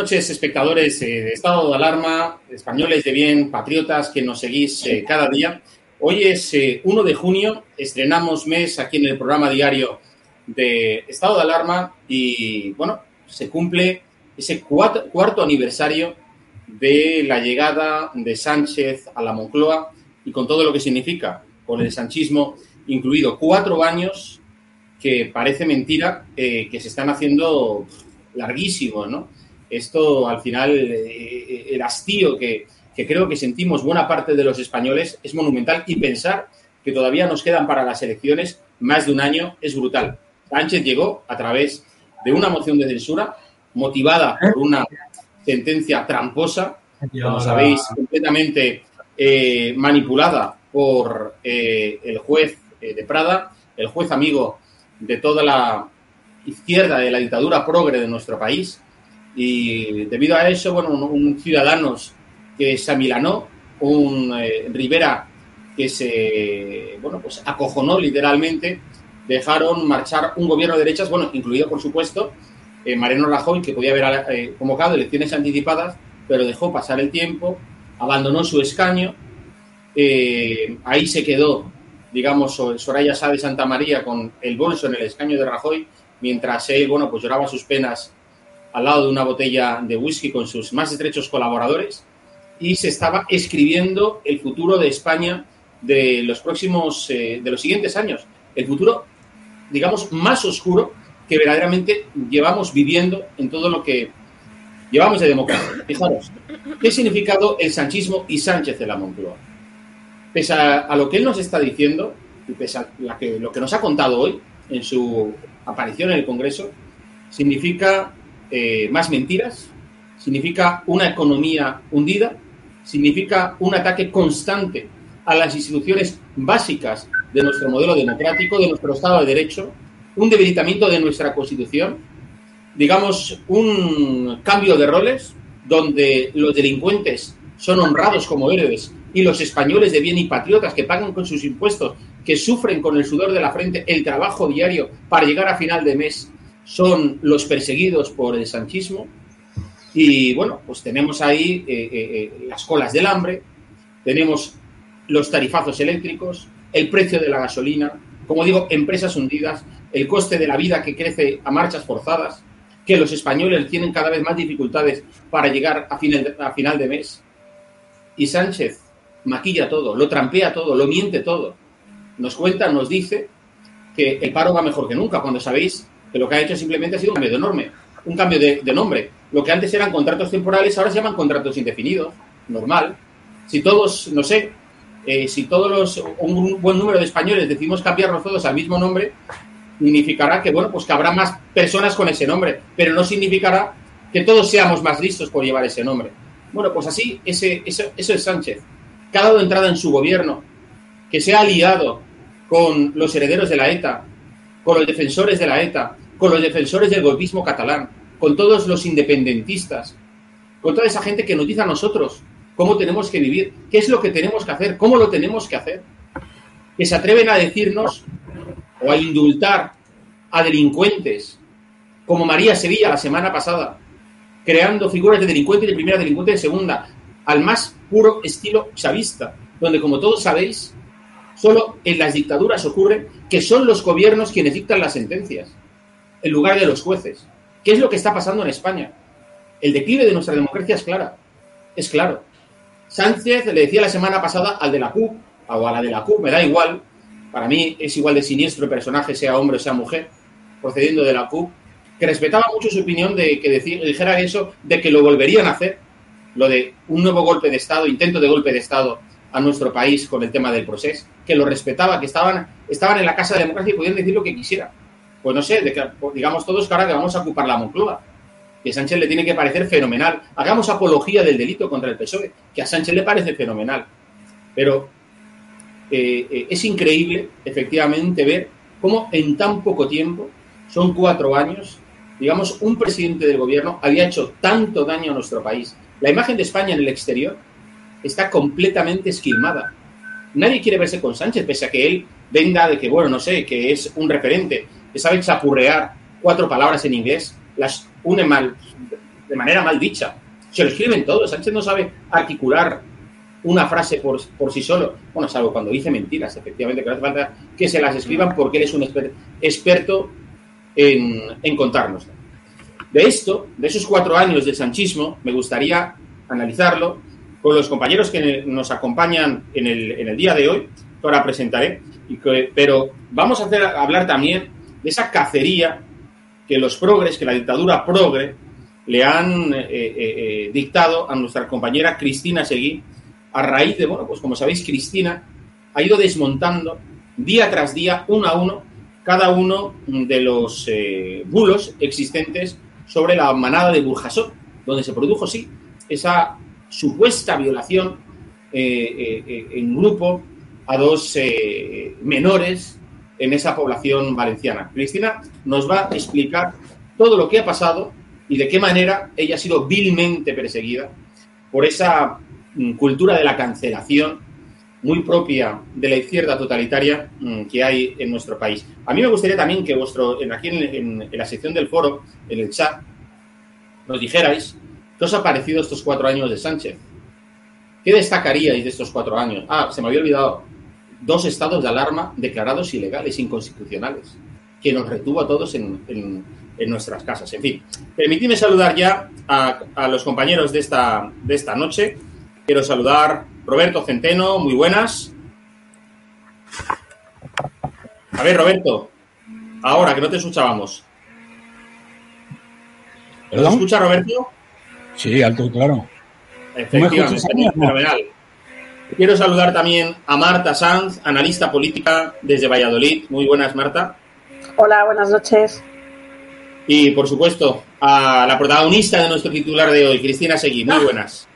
Noches, espectadores eh, de Estado de Alarma, españoles de bien, patriotas que nos seguís eh, cada día. Hoy es 1 eh, de junio, estrenamos mes aquí en el programa diario de Estado de Alarma y, bueno, se cumple ese cuarto aniversario de la llegada de Sánchez a la Moncloa y con todo lo que significa, con el sanchismo incluido. Cuatro años que parece mentira que se están haciendo larguísimos, ¿no? Esto al final, eh, el hastío que, creo que sentimos buena parte de los españoles es monumental y pensar que todavía nos quedan para las elecciones más de un año es brutal. Sánchez llegó a través de una moción de censura motivada por una sentencia tramposa, como sabéis, completamente eh, manipulada por eh, el juez de Prada, el juez amigo de toda la izquierda de la dictadura progre de nuestro país, y debido a eso, bueno, un, ciudadanos que se amilanó, un eh, Rivera que se, bueno, pues acojonó literalmente, dejaron marchar un gobierno de derechas, bueno, incluido por supuesto eh, Mariano Rajoy, que podía haber eh, convocado elecciones anticipadas, pero dejó pasar el tiempo, abandonó su escaño, ahí se quedó, digamos, Soraya Sá de Santa María con el bolso en el escaño de Rajoy, mientras él, bueno, pues lloraba sus penas al lado de una botella de whisky con sus más estrechos colaboradores y se estaba escribiendo el futuro de España de los próximos, eh, de los siguientes años. El futuro, digamos, más oscuro que verdaderamente llevamos viviendo en todo lo que llevamos de democracia. Fijaros, ¿qué significado el sanchismo y Sánchez de la Moncloa? Pese a, lo que él nos está diciendo, y pese a lo que nos ha contado hoy en su aparición en el Congreso, significa eh, más mentiras, significa una economía hundida, significa un ataque constante a las instituciones básicas de nuestro modelo democrático, de nuestro Estado de Derecho, un debilitamiento de nuestra Constitución, digamos, un cambio de roles donde los delincuentes son honrados como héroes y los españoles de bien y patriotas que pagan con sus impuestos, que sufren con el sudor de la frente el trabajo diario para llegar a final de mes son los perseguidos por el sanchismo. Y bueno, pues tenemos ahí eh, eh, eh, las colas del hambre, tenemos los tarifazos eléctricos, el precio de la gasolina, como digo, empresas hundidas, el coste de la vida que crece a marchas forzadas, que los españoles tienen cada vez más dificultades para llegar a final a final de mes. Y Sánchez maquilla todo, lo trampea todo, lo miente todo. Nos cuenta, nos dice que el paro va mejor que nunca, cuando sabéis que lo que ha hecho simplemente ha sido un cambio de norme, un cambio de, nombre. Lo que antes eran contratos temporales, ahora se llaman contratos indefinidos, normal. Si todos, no sé, eh, si todos los, un buen número de españoles decimos cambiarnos todos al mismo nombre, significará que, bueno, pues que habrá más personas con ese nombre, pero no significará que todos seamos más listos por llevar ese nombre. Bueno, pues así, ese, eso, eso es Sánchez, que ha entrada en su gobierno, que se ha aliado con los herederos de la ETA, con los defensores de la ETA, con los defensores del golpismo catalán, con todos los independentistas, con toda esa gente que nos dice a nosotros cómo tenemos que vivir, qué es lo que tenemos que hacer, cómo lo tenemos que hacer, que se atreven a decirnos o a indultar a delincuentes, como María Sevilla la semana pasada, creando figuras de delincuente de primera, delincuente de segunda, al más puro estilo chavista, donde como todos sabéis, Solo en las dictaduras ocurre que son los gobiernos quienes dictan las sentencias, en lugar de los jueces. ¿Qué es lo que está pasando en España? El declive de nuestra democracia es clara, es claro. Sánchez le decía la semana pasada al de la CUP, o a la de la CUP, me da igual, para mí es igual de siniestro personaje, sea hombre o sea mujer, procediendo de la CUP, que respetaba mucho su opinión de que dijera eso, de que lo volverían a hacer, lo de un nuevo golpe de Estado, intento de golpe de Estado a nuestro país con el tema del proceso, que lo respetaba, que estaban, estaban en la Casa de Democracia y podían decir lo que quisieran. Pues no sé, de pues digamos todos que ahora que vamos a ocupar la Moncloa, que Sánchez le tiene que parecer fenomenal. Hagamos apología del delito contra el PSOE, que a Sánchez le parece fenomenal. Pero eh, eh, es increíble, efectivamente, ver cómo en tan poco tiempo, son cuatro años, digamos, un presidente del gobierno había hecho tanto daño a nuestro país. La imagen de España en el exterior está completamente esquilmada. Nadie quiere verse con Sánchez, pese a que él venga de que, bueno, no sé, que es un referente, que sabe chapurrear cuatro palabras en inglés, las une mal, de manera mal dicha. Se lo escriben todos. Sánchez no sabe articular una frase por, por sí solo. Bueno, salvo cuando dice mentiras, efectivamente, que no hace falta que se las escriban porque él es un experto en, en contarnos. De esto, de esos cuatro años del sanchismo, me gustaría analizarlo con los compañeros que nos acompañan en el, en el día de hoy, que ahora presentaré, pero vamos a, hacer, hablar también de esa cacería que los progres, que la dictadura progre, le han eh, eh, eh, dictado a nuestra compañera Cristina Seguí, a raíz de, bueno, pues como sabéis, Cristina ha ido desmontando día tras día, uno a uno, cada uno de los bulos existentes sobre la manada de Burjasot, donde se produjo, sí, esa supuesta violación en grupo a dos menores en esa población valenciana. Cristina nos va a explicar todo lo que ha pasado y de qué manera ella ha sido vilmente perseguida por esa mm, cultura de la cancelación muy propia de la izquierda totalitaria mm, que hay en nuestro país. A mí me gustaría también que vuestro, en, aquí en, en la sección del foro, en el chat, nos dijerais ¿Qué os ha parecido estos cuatro años de Sánchez? ¿Qué destacaríais de estos cuatro años? Ah, se me había olvidado. Dos estados de alarma declarados ilegales, inconstitucionales, que nos retuvo a todos en, nuestras casas. En fin, permitidme saludar ya a, los compañeros de esta, de esta noche. Quiero saludar Roberto Centeno, muy buenas. A ver, Roberto, ahora que no te escuchábamos. ¿Nos escucha, Roberto? Sí, alto y claro. Efectivamente, fenomenal. Quiero saludar también a Marta Sanz, analista política desde Valladolid. Muy buenas, Marta. Hola, buenas noches. Y, por supuesto, a la protagonista de nuestro titular de hoy, Cristina Seguí. Muy buenas.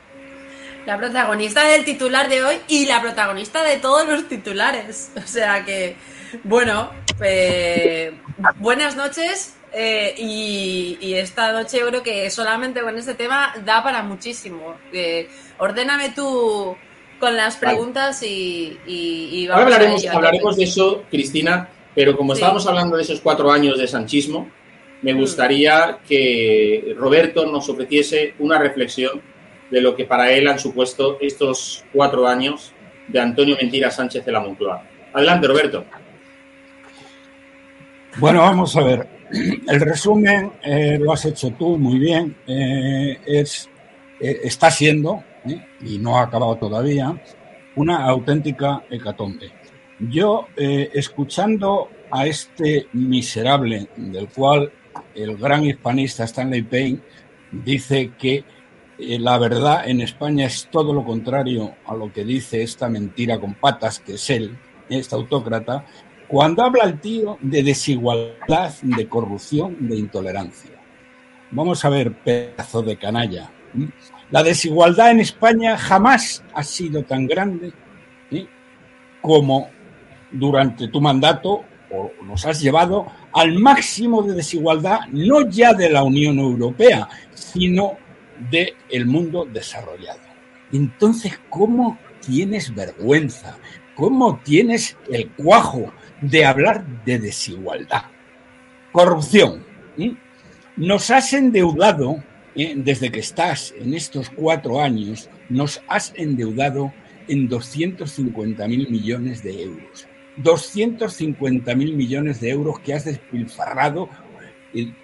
La protagonista del titular de hoy y la protagonista de todos los titulares. O sea que, bueno, pues, buenas noches eh, y, esta noche yo creo que solamente con este tema da para muchísimo. Eh, ordéname tú con las preguntas y, y, vamos hablaremos, hablaremos de eso, Cristina, pero como estábamos hablando de esos cuatro años de sanchismo, me gustaría que Roberto nos ofreciese una reflexión de lo que para él han supuesto estos cuatro años de Antonio Mentira Sánchez de la Moncloa. Adelante, Roberto. Bueno, vamos a ver. El resumen eh, lo has hecho tú muy bien. Eh, es, eh, está siendo, y no ha acabado todavía, una auténtica hecatombe. Yo, escuchando a este miserable, del cual el gran hispanista Stanley Payne dice que la verdad en España es todo lo contrario a lo que dice esta mentira con patas que es él, este autócrata, cuando habla el tío de desigualdad, de corrupción, de intolerancia. Vamos a ver, pedazo de canalla. La desigualdad en España jamás ha sido tan grande como durante tu mandato o nos has llevado al máximo de desigualdad, no ya de la Unión Europea, sino del el mundo desarrollado. Entonces, ¿cómo tienes vergüenza? ¿Cómo tienes el cuajo de hablar de desigualdad? Corrupción. Nos has endeudado, ¿eh? Desde que estás en estos cuatro años, nos has endeudado en 250 mil millones de euros. 250 mil millones de euros que has despilfarrado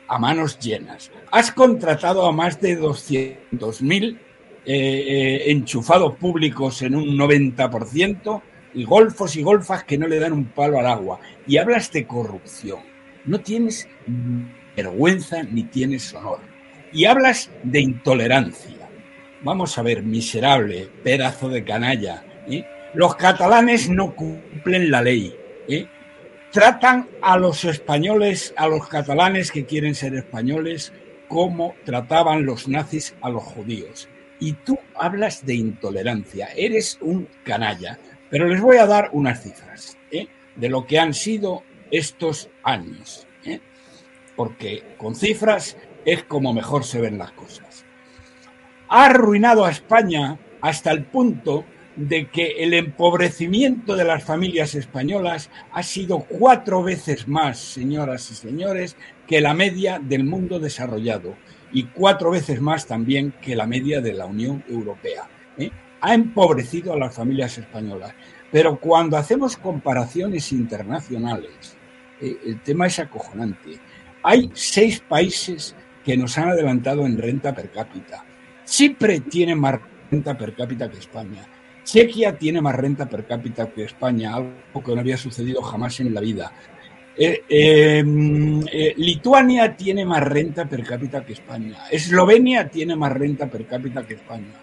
a manos llenas. Has contratado a más de 200 mil eh, eh, enchufados públicos en un 90% y golfos y golfas que no le dan un palo al agua. Y hablas de corrupción. No tienes vergüenza ni tienes honor. Y hablas de intolerancia. Vamos a ver, miserable, pedazo de canalla. ¿eh? Los catalanes no cumplen la ley. ¿eh? Tratan a los españoles, a los catalanes que quieren ser españoles, como trataban los nazis a los judíos. Y tú hablas de intolerancia. Eres un canalla. Pero les voy a dar unas cifras ¿eh? de lo que han sido estos años. Porque con cifras es como mejor se ven las cosas. Ha arruinado a España hasta el punto de que el empobrecimiento de las familias españolas ha sido cuatro veces más, señoras y señores, que la media del mundo desarrollado y cuatro veces más también que la media de la Unión Europea. ¿eh? Ha empobrecido a las familias españolas. Pero cuando hacemos comparaciones internacionales, eh, el tema es acojonante. Hay seis países que nos han adelantado en renta per cápita. Chipre tiene más renta per cápita que España. Chequia tiene más renta per cápita que España, algo que no había sucedido jamás en la vida. Eh, em, eh, Lituania tiene más renta per cápita que España. Eslovenia tiene más renta per cápita que España.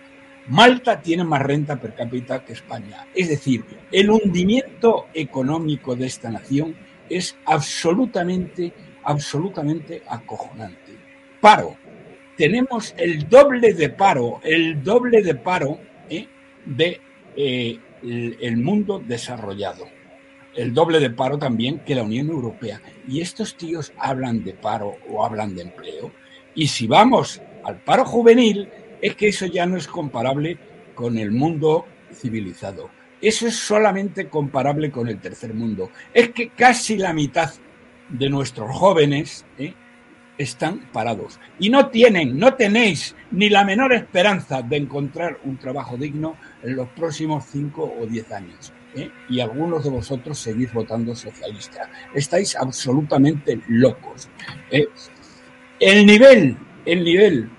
Malta tiene más renta per cápita que España. Es decir, el hundimiento económico de esta nación es absolutamente, absolutamente acojonante. Paro. Tenemos el doble de paro, el doble de paro ¿eh? de eh, el, mundo desarrollado. El doble de paro también que la Unión Europea. Y estos tíos hablan de paro o hablan de empleo. Y si vamos al paro juvenil, es que eso ya no es comparable con el mundo civilizado. Eso es solamente comparable con el tercer mundo. Es que casi la mitad de nuestros jóvenes ¿eh? Están parados y no tienen, no tenéis ni la menor esperanza de encontrar un trabajo digno en los próximos cinco o diez años. ¿eh? Y algunos de vosotros seguís votando socialista. Estáis absolutamente locos. ¿eh? El nivel, el nivel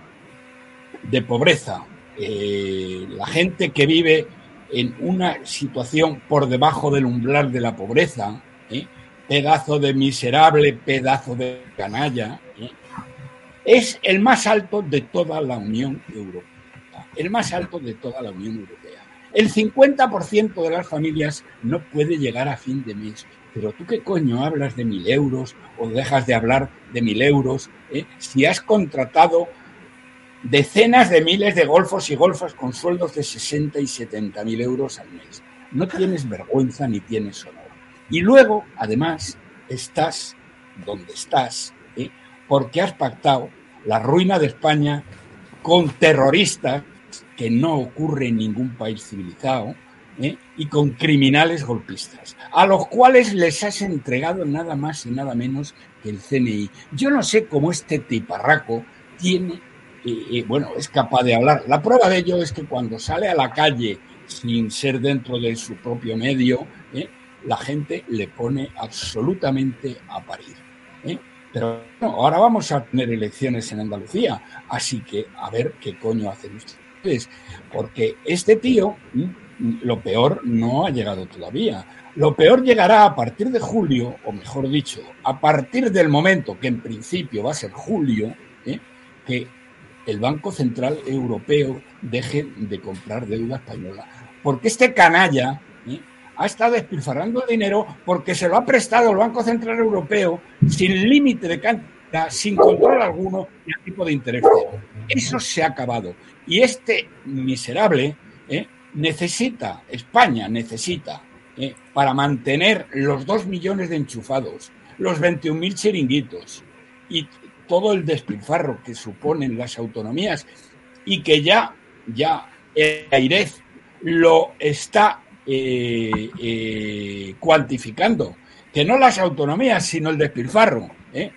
de pobreza, eh, la gente que vive en una situación por debajo del umbral de la pobreza, pedazo de miserable, pedazo de canalla, es el más alto de toda la Unión Europea. El más alto de toda la Unión Europea. El 50% de las familias no puede llegar a fin de mes. Pero tú qué coño hablas de mil euros o dejas de hablar de mil euros eh? si has contratado decenas de miles de golfos y golfas con sueldos de 60 y 70 mil euros al mes. No tienes vergüenza ni tienes honor. Y luego, además, estás donde estás ¿eh? porque has pactado la ruina de España con terroristas, que no ocurre en ningún país civilizado, ¿eh? y con criminales golpistas, a los cuales les has entregado nada más y nada menos que el CNI. Yo no sé cómo este tiparraco tiene, eh, bueno, es capaz de hablar. La prueba de ello es que cuando sale a la calle sin ser dentro de su propio medio, la gente le pone absolutamente a parir. Pero ahora vamos a tener elecciones en Andalucía, así que a ver qué coño hacen ustedes. Porque este tío, lo peor no ha llegado todavía. Lo peor llegará a partir de julio, o mejor dicho, a partir del momento que en principio va a ser julio, ¿eh? que el Banco Central Europeo deje de comprar deuda española. Porque este canalla ha estado despilfarrando dinero porque se lo ha prestado el Banco Central Europeo sin límite de cantidad, sin control alguno a tipo de interés Eso se ha acabado. Y este miserable eh, necesita, España necesita, eh, para mantener los dos millones de enchufados, los 21.000 chiringuitos y todo el despilfarro que suponen las autonomías y que ya, ya Airez lo está eh, eh, cuantificando, que no las autonomías, sino el despilfarro. ¿eh?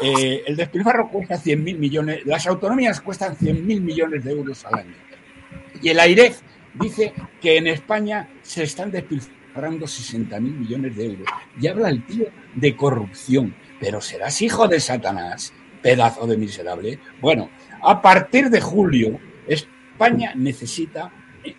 el despilfarro cuesta 100.000 millones, las autonomías cuestan 100.000 millones de euros al año. Y el AIREF dice que en España se están despilfarrando 60.000 millones de euros. Y habla el tío de corrupción. Pero serás hijo de Satanás, pedazo de miserable. Bueno, a partir de julio, España necesita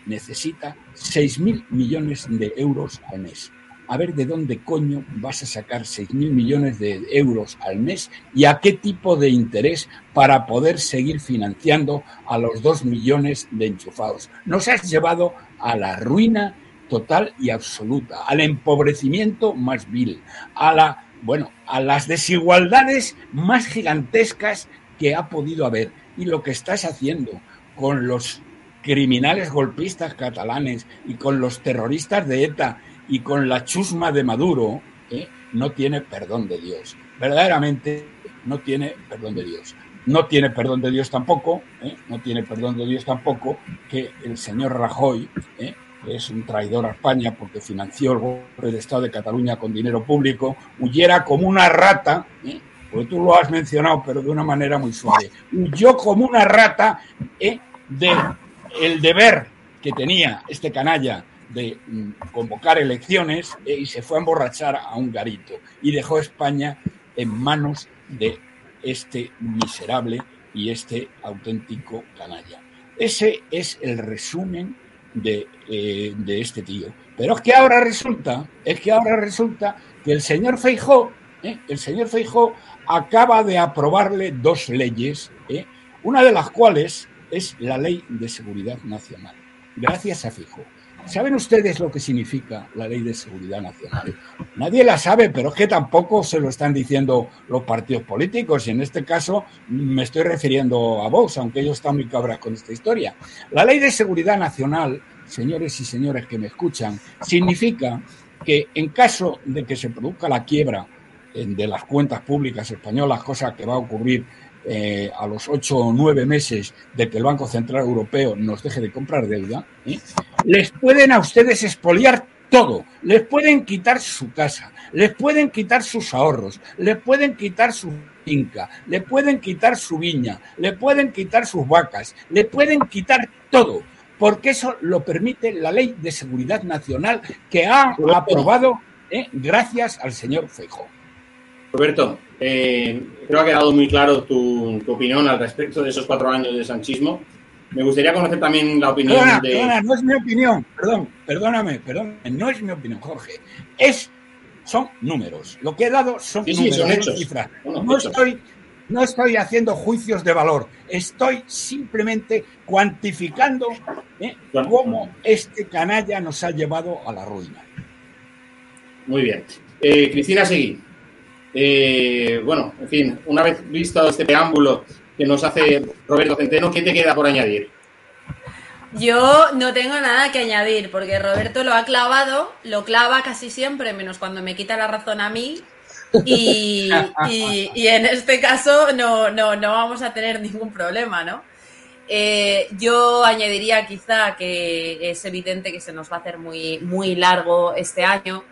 necesita 6.000 millones de euros al mes. A ver de dónde coño vas a sacar 6.000 millones de euros al mes y a qué tipo de interés para poder seguir financiando a los 2 millones de enchufados. Nos has llevado a la ruina total y absoluta, al empobrecimiento más vil, a la bueno, a las desigualdades más gigantescas que ha podido haber. Y lo que estás haciendo con los criminales golpistas catalanes y con los terroristas de ETA y con la chusma de Maduro, ¿eh? no tiene perdón de Dios. Verdaderamente no tiene perdón de Dios. No tiene perdón de Dios tampoco, ¿eh? no tiene perdón de Dios tampoco que el señor Rajoy, ¿eh? que es un traidor a España porque financió el golpe de Estado de Cataluña con dinero público, huyera como una rata, porque tú lo has mencionado, pero de una manera muy suave, huyó como una rata de el deber que tenía este canalla de mm, convocar elecciones eh, y se fue a emborrachar a un garito y dejó España en manos de este miserable y este auténtico canalla. Ese es el resumen de, eh, este tío. Pero es que ahora resulta, es que ahora resulta que el señor Feijó, eh, el señor Feijó acaba de aprobarle dos leyes, una de las cuales es la Ley de Seguridad Nacional. Gracias a Fijo. ¿Saben ustedes lo que significa la Ley de Seguridad Nacional? Nadie la sabe, pero es que tampoco se lo están diciendo los partidos políticos y en este caso me estoy refiriendo a Vox, aunque ellos están muy cabras con esta historia. La Ley de Seguridad Nacional, señores y señores que me escuchan, significa que en caso de que se produzca la quiebra de las cuentas públicas españolas, cosa que va a ocurrir eh, a los ocho o nueve meses de que el Banco Central Europeo nos deje de comprar deuda, ¿eh? les pueden a ustedes expoliar todo. Les pueden quitar su casa, les pueden quitar sus ahorros, les pueden quitar su finca, le pueden quitar su viña, le pueden quitar sus vacas, le pueden quitar todo, porque eso lo permite la Ley de Seguridad Nacional que ha aprobado ¿eh? gracias al señor Feijóo. Roberto, eh, creo que ha quedado muy claro tu, opinión al respecto de esos cuatro años de sanchismo. Me gustaría conocer también la opinión de... Perdona, no es mi opinión, perdón, perdóname, perdón, no es mi opinión, Jorge. Es, son números. Lo que he dado son números, son cifras. no, Estoy, no estoy haciendo juicios de valor, estoy simplemente cuantificando ¿eh? cómo este canalla nos ha llevado a la ruina. Muy bien. Eh, Cristina Seguí. Eh, bueno, en fin, una vez visto este preámbulo que nos hace Roberto Centeno, ¿qué te queda por añadir? Yo no tengo nada que añadir, porque Roberto lo ha clavado, lo clava casi siempre, menos cuando me quita la razón a mí. Y, en este caso no, no, no vamos a tener ningún problema, ¿no? eh, yo añadiría quizá que es evidente que se nos va a hacer muy, muy largo este año.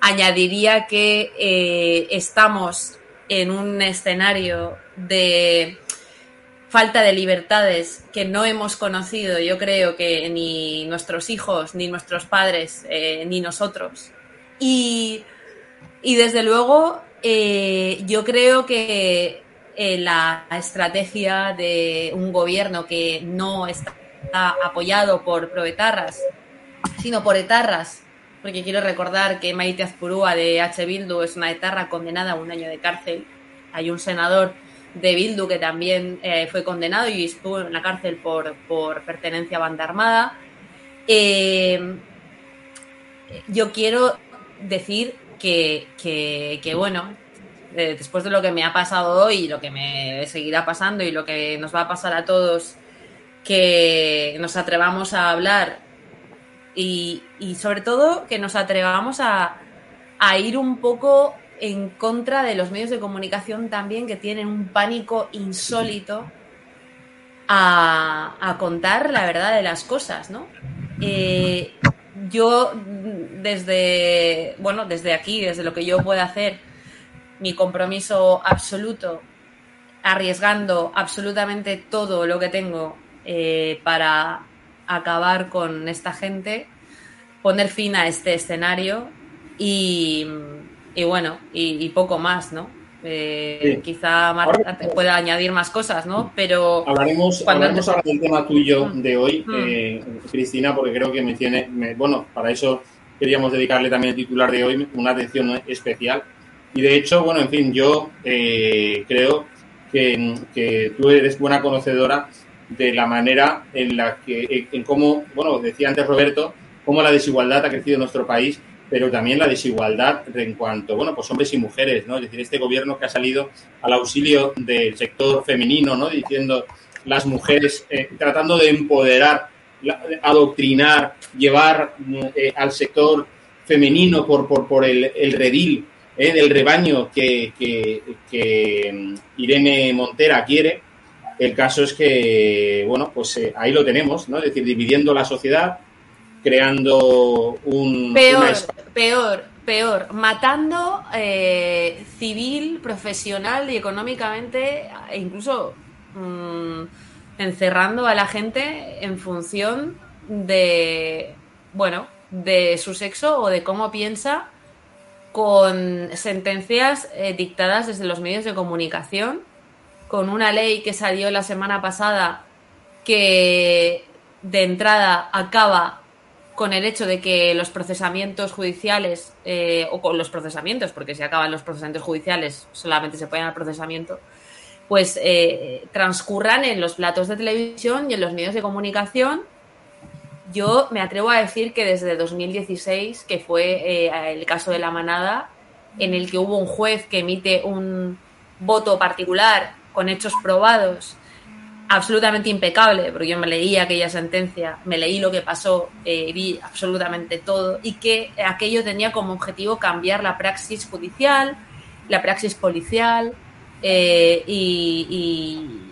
Añadiría que eh, estamos en un escenario de falta de libertades que no hemos conocido, yo creo que ni nuestros hijos, ni nuestros padres, eh, ni nosotros. Y, y desde luego, eh, yo creo que la estrategia de un gobierno que no está apoyado por proetarras, sino por etarras, porque quiero recordar que Maite Azpurúa de H. Bildu es una etarra condenada a un año de cárcel. Hay un senador de Bildu que también eh, fue condenado y estuvo en la cárcel por, por pertenencia a banda armada. Eh, yo quiero decir que, que, bueno, eh, después de lo que me ha pasado hoy y lo que me seguirá pasando y lo que nos va a pasar a todos, que nos atrevamos a hablar y, sobre todo que nos atrevamos a, ir un poco en contra de los medios de comunicación también que tienen un pánico insólito a, a contar la verdad de las cosas, ¿no? Eh, yo desde, bueno, desde aquí, desde lo que yo pueda hacer, mi compromiso absoluto, arriesgando absolutamente todo lo que tengo eh, para acabar con esta gente, poner fin a este escenario y, y bueno, y, y, poco más, ¿no? Eh, sí. Quizá Marta pueda añadir más cosas, ¿no? Pero hablaremos, hablaremos ahora del tema tuyo de hoy, mm. eh, Cristina, porque creo que me tiene, me, bueno, para eso queríamos dedicarle también el titular de hoy una atención especial. Y de hecho, bueno, en fin, yo eh, creo que, que, tú eres buena conocedora de la manera en la que, en cómo, bueno, decía antes Roberto, cómo la desigualdad ha crecido en nuestro país pero también la desigualdad en cuanto, bueno, pues hombres y mujeres, ¿no? Es decir, este gobierno que ha salido al auxilio del sector femenino, ¿no? Diciendo las mujeres, eh, tratando de empoderar, adoctrinar, llevar eh, al sector femenino por, por, por el, el redil eh, del rebaño que, que, mm, Irene Montera quiere. El caso es que, bueno, pues eh, ahí lo tenemos, ¿no? Es decir, dividiendo la sociedad, creando un... Peor, una... peor, peor, matando eh, civil, profesional y económicamente, e incluso mmm, encerrando a la gente en función de, bueno, de su sexo o de cómo piensa con sentencias eh, dictadas desde los medios de comunicación, con una ley que salió la semana pasada que de entrada acaba con el hecho de que los procesamientos judiciales, eh, o con los procesamientos, porque si acaban los procesamientos judiciales, solamente se pueden al procesamiento, pues eh, transcurran en los platos de televisión y en los medios de comunicación. Yo me atrevo a decir que desde 2016, que fue eh, el caso de la manada, en el que hubo un juez que emite un voto particular con hechos probados absolutamente impecable, porque yo me leí aquella sentencia, me leí lo que pasó, eh, vi absolutamente todo, y que aquello tenía como objetivo cambiar la praxis judicial, la praxis policial eh, y,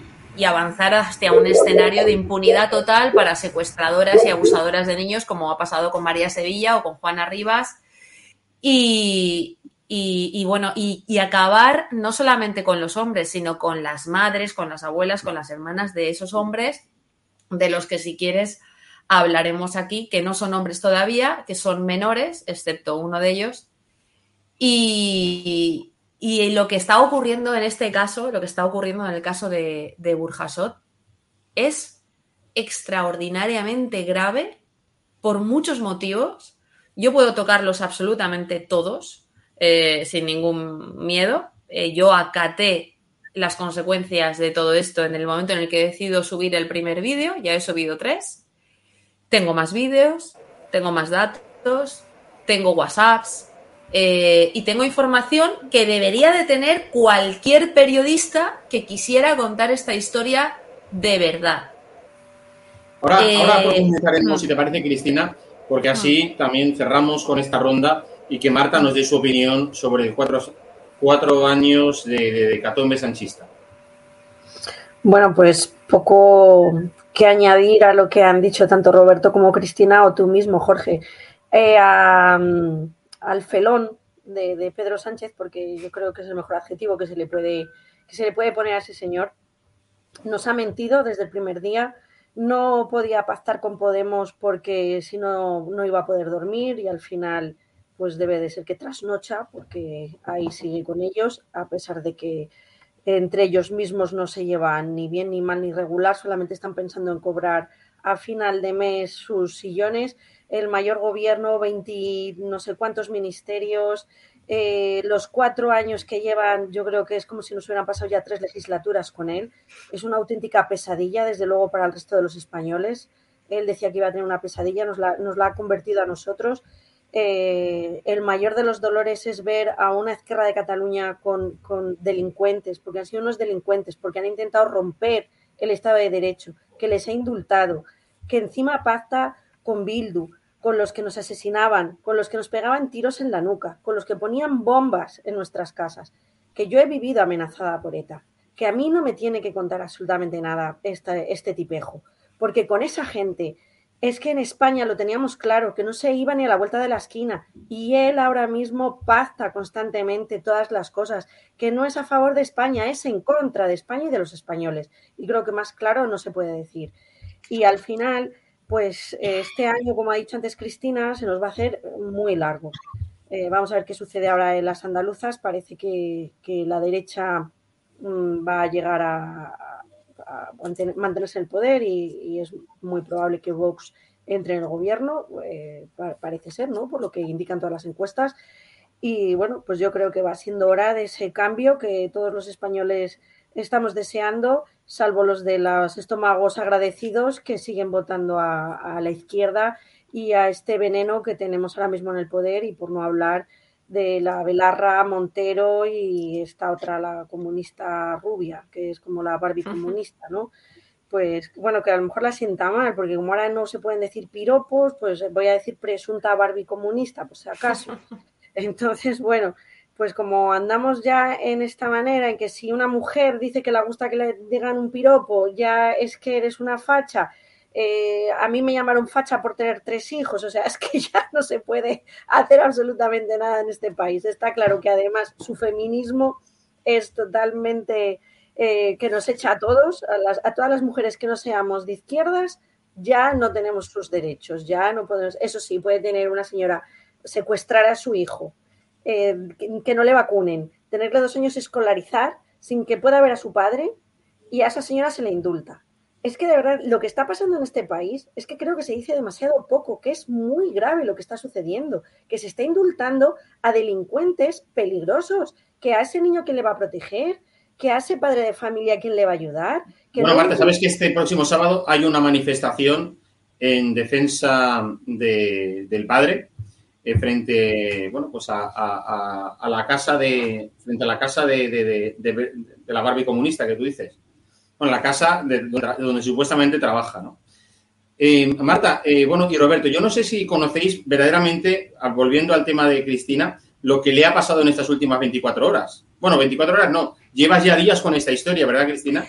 avanzar hacia un escenario de impunidad total para secuestradoras y abusadoras de niños, como ha pasado con María Sevilla o con Juana Rivas. Y, y, bueno, y, y, acabar no solamente con los hombres, sino con las madres, con las abuelas, con las hermanas de esos hombres, de los que si quieres hablaremos aquí, que no son hombres todavía, que son menores, excepto uno de ellos. Y, y lo que está ocurriendo en este caso, lo que está ocurriendo en el caso de, de Burjasot, es extraordinariamente grave por muchos motivos. Yo puedo tocarlos absolutamente todos, eh, sin ningún miedo. Eh, yo acaté las consecuencias de todo esto en el momento en el que decido subir el primer vídeo, ya he subido tres. Tengo más vídeos, tengo más datos, tengo WhatsApps eh, y tengo información que debería de tener cualquier periodista que quisiera contar esta historia de verdad. Ahora, ahora profundizaremos, si te parece, Cristina, porque así también cerramos con esta ronda y que Marta nos dé su opinión sobre cuatro, cuatro años de, de, de catombe sanchista. Bueno, pues poco, que añadir a lo que han dicho tanto Roberto como Cristina o tú mismo, Jorge. Eh, al felón de, Pedro Sánchez, porque yo creo que es el mejor adjetivo que se le puede, que se le puede poner a ese señor. Nos ha mentido desde el primer día. No podía pactar con Podemos porque si no, no iba a poder dormir y al final pues debe de ser que trasnocha porque ahí sigue con ellos, a pesar de que entre ellos mismos no se llevan ni bien ni mal ni regular, solamente están pensando en cobrar a final de mes sus sillones el mayor gobierno, 20 no sé cuántos ministerios, eh, los cuatro años que llevan, yo creo que es como si nos hubieran pasado ya tres legislaturas con él. Es una auténtica pesadilla, desde luego, para el resto de los españoles. Él decía que iba a tener una pesadilla, nos la, nos la ha convertido a nosotros. Eh, el mayor de los dolores es ver a una izquierda de Cataluña con, con delincuentes, porque han sido unos delincuentes, porque han intentado romper el Estado de Derecho, que les ha indultado, que encima pacta con Bildu, con los que nos asesinaban, con los que nos pegaban tiros en la nuca, con los que ponían bombas en nuestras casas, que yo he vivido amenazada por ETA, que a mí no me tiene que contar absolutamente nada este, este tipejo, porque con esa gente es que en España lo teníamos claro, que no se iba ni a la vuelta de la esquina y él ahora mismo pacta constantemente todas las cosas, que no es a favor de España, es en contra de España y de los españoles. Y creo que más claro no se puede decir. Y al final, pues este año, como ha dicho antes Cristina, se nos va a hacer muy largo. Eh, vamos a ver qué sucede ahora en las andaluzas. Parece que, la derecha mm, va a llegar a, mantenerse en el poder y, es muy probable que Vox entre en el gobierno, eh, parece ser, ¿no? Por lo que indican todas las encuestas. Y bueno, pues yo creo que va siendo hora de ese cambio que todos los españoles estamos deseando, salvo los de los estómagos agradecidos que siguen votando a, la izquierda y a este veneno que tenemos ahora mismo en el poder y por no hablar de la Belarra Montero y esta otra, la comunista rubia, que es como la Barbie comunista, ¿no? Pues bueno, que a lo mejor la sienta mal, porque como ahora no se pueden decir piropos, pues voy a decir presunta Barbie comunista, pues si acaso. Entonces, bueno, pues como andamos ya en esta manera, en que si una mujer dice que le gusta que le digan un piropo, ya es que eres una facha. Eh, a mí me llamaron facha por tener tres hijos, o sea, es que ya no se puede hacer absolutamente nada en este país. Está claro que además su feminismo es totalmente eh, que nos echa a todos, a, las, a todas las mujeres que no seamos de izquierdas, ya no tenemos sus derechos, ya no podemos, eso sí, puede tener una señora secuestrar a su hijo, eh, que, no le vacunen, tenerle dos años escolarizar sin que pueda ver a su padre y a esa señora se le indulta. Es que de verdad lo que está pasando en este país es que creo que se dice demasiado poco, que es muy grave lo que está sucediendo, que se está indultando a delincuentes peligrosos, que a ese niño que le va a proteger, que a ese padre de familia quien le va a ayudar. bueno, Marta, ¿sabes que este próximo sábado hay una manifestación en defensa del padre? Eh, frente, bueno, pues a, la casa de, frente a la casa de, la Barbie comunista que tú dices. Bueno, la casa de, donde, supuestamente trabaja, ¿no? Eh, Marta, eh, bueno, y Roberto, yo no sé si conocéis verdaderamente, volviendo al tema de Cristina, lo que le ha pasado en estas últimas 24 horas. Bueno, 24 horas no, llevas ya días con esta historia, ¿verdad, Cristina?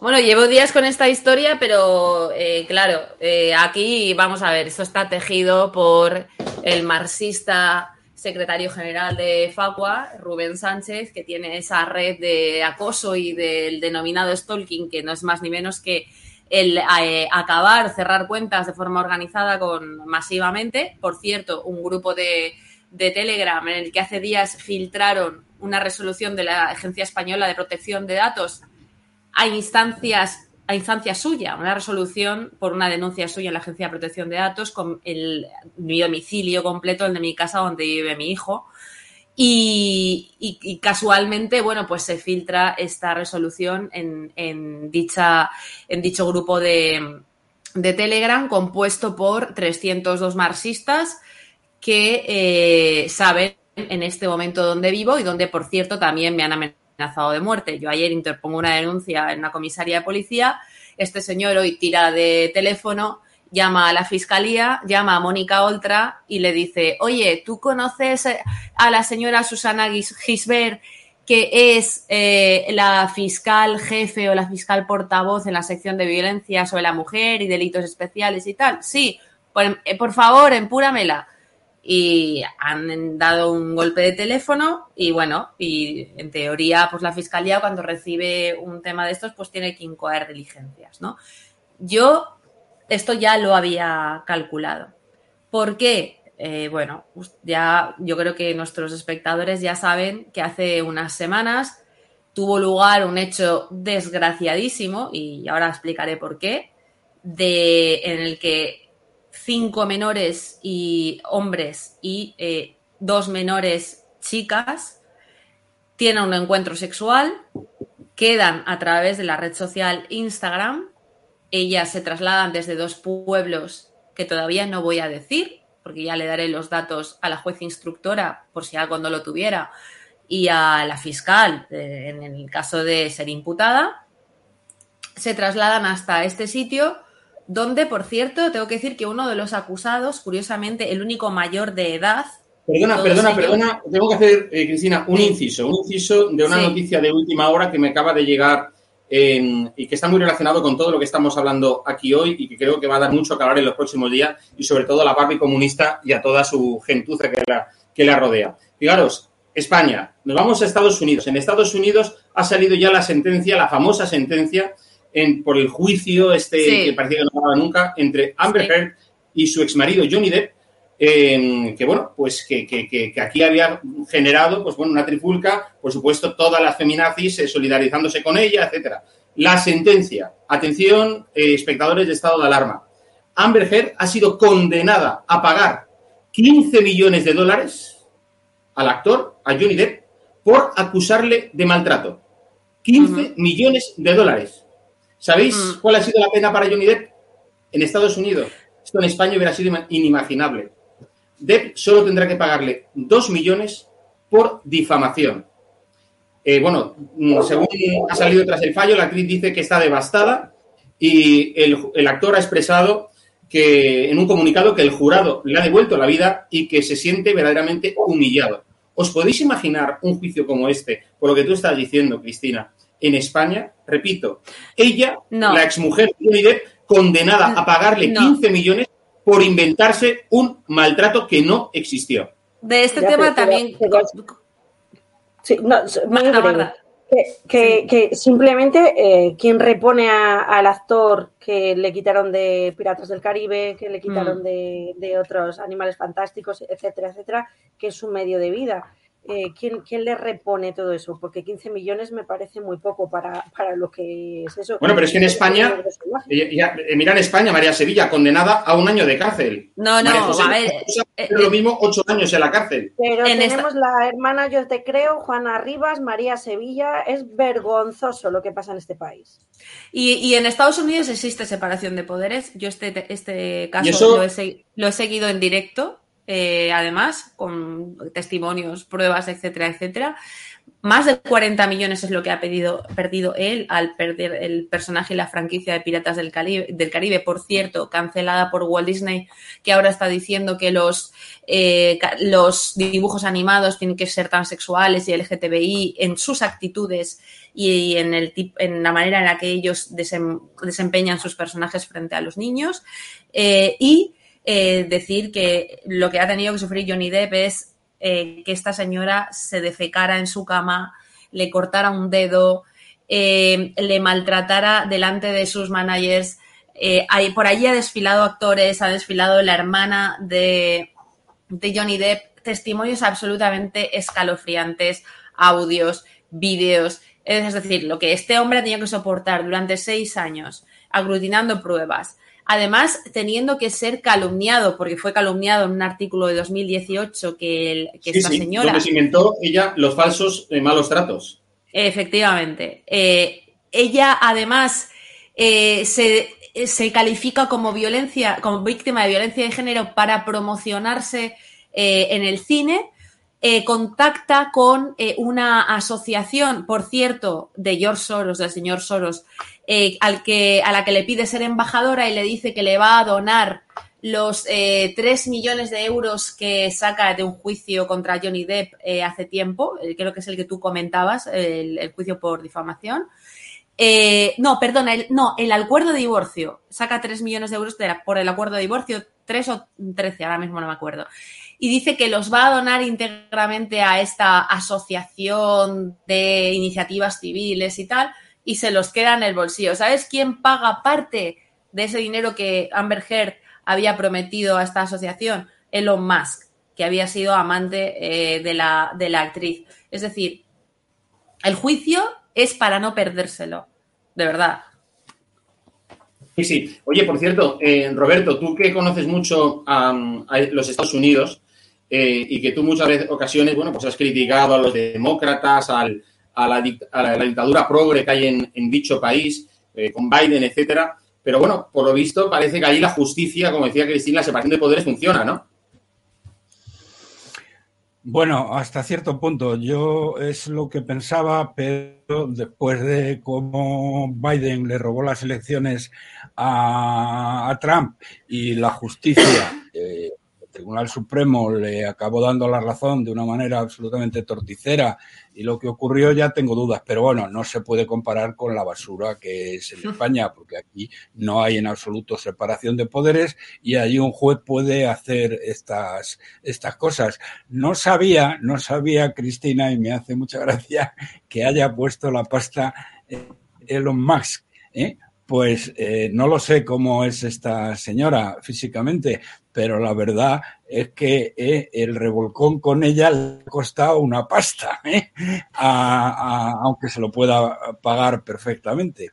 Bueno, llevo días con esta historia, pero claro, aquí vamos a ver, esto está tejido por el marxista secretario general de Facua, Rubén Sánchez, que tiene esa red de acoso y del denominado stalking, que no es más ni menos que el eh, acabar, cerrar cuentas de forma organizada con masivamente. Por cierto, un grupo de, de Telegram en el que hace días filtraron una resolución de la Agencia Española de Protección de Datos a instancias a instancia suya, una resolución por una denuncia suya en la Agencia de Protección de Datos con el, mi domicilio completo, el de mi casa donde vive mi hijo. Y, casualmente, bueno, pues se filtra esta resolución en, dicha, en dicho grupo de, de, Telegram compuesto por 302 marxistas que eh, saben en este momento dónde vivo y donde, por cierto, también me han amenazado amenazado de muerte. Yo ayer interpongo una denuncia en una comisaría de policía. Este señor hoy tira de teléfono, llama a la fiscalía, llama a Mónica Oltra y le dice, oye, ¿tú conoces a la señora Susana Gisbert que es eh, la fiscal jefe o la fiscal portavoz en la sección de violencia sobre la mujer y delitos especiales y tal. Sí, por, eh, por favor, empúramela. Y han dado un golpe de teléfono y bueno, y en teoría, pues la fiscalía cuando recibe un tema de estos, pues tiene que incoar diligencias, ¿no? Yo esto ya lo había calculado. ¿Por qué? Eh, bueno, ya yo creo que nuestros espectadores ya saben que hace unas semanas tuvo lugar un hecho desgraciadísimo, y ahora explicaré por qué, de, en el que cinco menores y hombres y eh, dos menores chicas tienen un encuentro sexual, quedan a través de la red social Instagram, ellas se trasladan desde dos pueblos que todavía no voy a decir, porque ya le daré los datos a la juez instructora por si algo no lo tuviera y a la fiscal eh, en el caso de ser imputada, se trasladan hasta este sitio donde, por cierto, tengo que decir que uno de los acusados, curiosamente, el único mayor de edad. Perdona, perdona, perdona, tengo que hacer, eh, Cristina, un inciso, un inciso de una Sí. noticia de última hora que me acaba de llegar y que está muy relacionado con todo lo que estamos hablando aquí hoy y que creo que va a dar mucho que hablar en los próximos días y sobre todo a la Barbie comunista y a toda su gentuza que la, que la rodea. Fijaros, España, nos vamos a Estados Unidos. En Estados Unidos ha salido ya la sentencia, la famosa sentencia en, por el juicio este Sí. que parecía que no acababa nunca entre Amber Sí. Heard y su exmarido Johnny Depp, eh, que bueno, pues que, que- que- aquí había generado, pues bueno, una trifulca, por supuesto, todas las feminazis eh, solidarizándose con ella, etcétera. La sentencia, atención, eh, espectadores de estado de alarma. Amber Heard ha sido condenada a pagar 15 millones de dólares al actor, a Johnny Depp, por acusarle de maltrato. 15 Ujú. millones de dólares. ¿Sabéis Mm. cuál ha sido la pena para Johnny Depp? En Estados Unidos. Esto en España hubiera sido ima- inimaginable. Depp solo tendrá que pagarle 2 millones por difamación. Eh, bueno, mm, según ha salido tras el fallo, la actriz dice que está devastada y el, el actor ha expresado que en un comunicado que el jurado le ha devuelto la vida y que se siente verdaderamente humillado. ¿Os podéis imaginar un juicio como este, por lo que tú estás diciendo, Cristina, en España? Repito, ella, No. la exmujer de Johnny Depp, condenada a pagarle No. 15 millones por inventarse un maltrato que no existió. De este Ya, tema pero- también. pero- Sí, no, breve. Marta. Que, que- Sí. que simplemente eh, quien repone a- al actor que le quitaron de Piratas del Caribe, que le quitaron Mm. de, de otros animales fantásticos, etcétera, etcétera, que es su medio de vida. Eh, ¿quién, quién le repone todo eso? Porque 15 millones me parece muy poco para, para lo que es eso. Bueno, pero es que en España, eh, ya, eh, mira en España, María Sevilla, condenada a un año de cárcel. No, no, José a ver, eh, lo mismo, ocho años en la cárcel. Pero En tenemos la hermana, yo te creo, Juana Rivas, María Sevilla. Es vergonzoso lo que pasa en este país. Y, y en Estados Unidos existe separación de poderes. Yo este, este caso ¿Y eso? lo, he, se- lo he seguido en directo, eh, además, con testimonios, pruebas, etcétera, etcétera. Más de 40 millones es lo que ha pedido, perdido él al perder el personaje y la franquicia de Piratas del Caribe, del Caribe, por cierto, cancelada por Walt Disney, que ahora está diciendo que los, eh, los dibujos animados tienen que ser transexuales y LGTBI en sus actitudes y en, el en la manera en la que ellos desem- desempeñan sus personajes frente a los niños. Eh, y eh, decir que lo que ha tenido que sufrir Johnny Depp es eh, que esta señora se defecara en su cama, le cortara un dedo, eh, le maltratara delante de sus managers. Ahí- por allí ha desfilado actores, ha desfilado la hermana de, de Johnny Depp, testimonios absolutamente escalofriantes, audios, vídeos. Es decir, lo que este hombre ha tenido que soportar durante seis años, aglutinando pruebas, además teniendo que ser calumniado, porque fue calumniado en un artículo de 2018 que, el- que Sí, esta sí, señora... donde se inventó ella los falsos eh, malos tratos. Efectivamente. Eh, ella además eh, se, se califica como violencia, como víctima de violencia de género para promocionarse eh, en el cine. Eh, contacta con eh, una asociación, por cierto, de George Soros, del señor Soros, eh, al que, a la que le pide ser embajadora y le dice que le va a donar los eh, 3 millones de euros que saca de un juicio contra Johnny Depp hace tiempo, creo que es el que tú comentabas, el, juicio por difamación. No, perdona, no, el acuerdo de divorcio. Saca 3 millones de euros por el acuerdo de divorcio, 3 o 13, ahora mismo no me acuerdo. Y dice que los va a donar íntegramente a esta asociación de iniciativas civiles y tal, y se los queda en el bolsillo. ¿Sabes quién paga parte de ese dinero que Amber Heard había prometido a esta asociación? Elon Musk, que había sido amante eh, de, la, de la actriz. Es decir, el juicio es para no perdérselo, de verdad. Sí, sí. Oye, por cierto, eh, Roberto, tú que conoces mucho a, a los Estados Unidos eh, y que tú muchas veces, ocasiones, bueno, pues has criticado a los demócratas, al, a, la, dictadura progre que hay en, dicho país, eh, con Biden, etcétera. Pero bueno, por lo visto parece que ahí la justicia, como decía Cristina, la separación de poderes funciona, ¿no? Bueno, hasta cierto punto. Yo es lo que pensaba, pero después de cómo Biden le robó las elecciones a, Trump y la justicia, eh, Tribunal Supremo le acabó dando la razón de una manera absolutamente torticera y lo que ocurrió ya tengo dudas, pero bueno, no se puede comparar con la basura que es en España, porque aquí no hay en absoluto separación de poderes y allí un juez puede hacer estas, estas cosas. No sabía, no sabía, Cristina, y me hace mucha gracia que haya puesto la pasta Elon Musk. ¿eh? Pues eh, no lo sé cómo es esta señora físicamente, pero la verdad es que eh, el revolcón con ella le ha costado una pasta, ¿eh? A- a- aunque se lo pueda pagar perfectamente.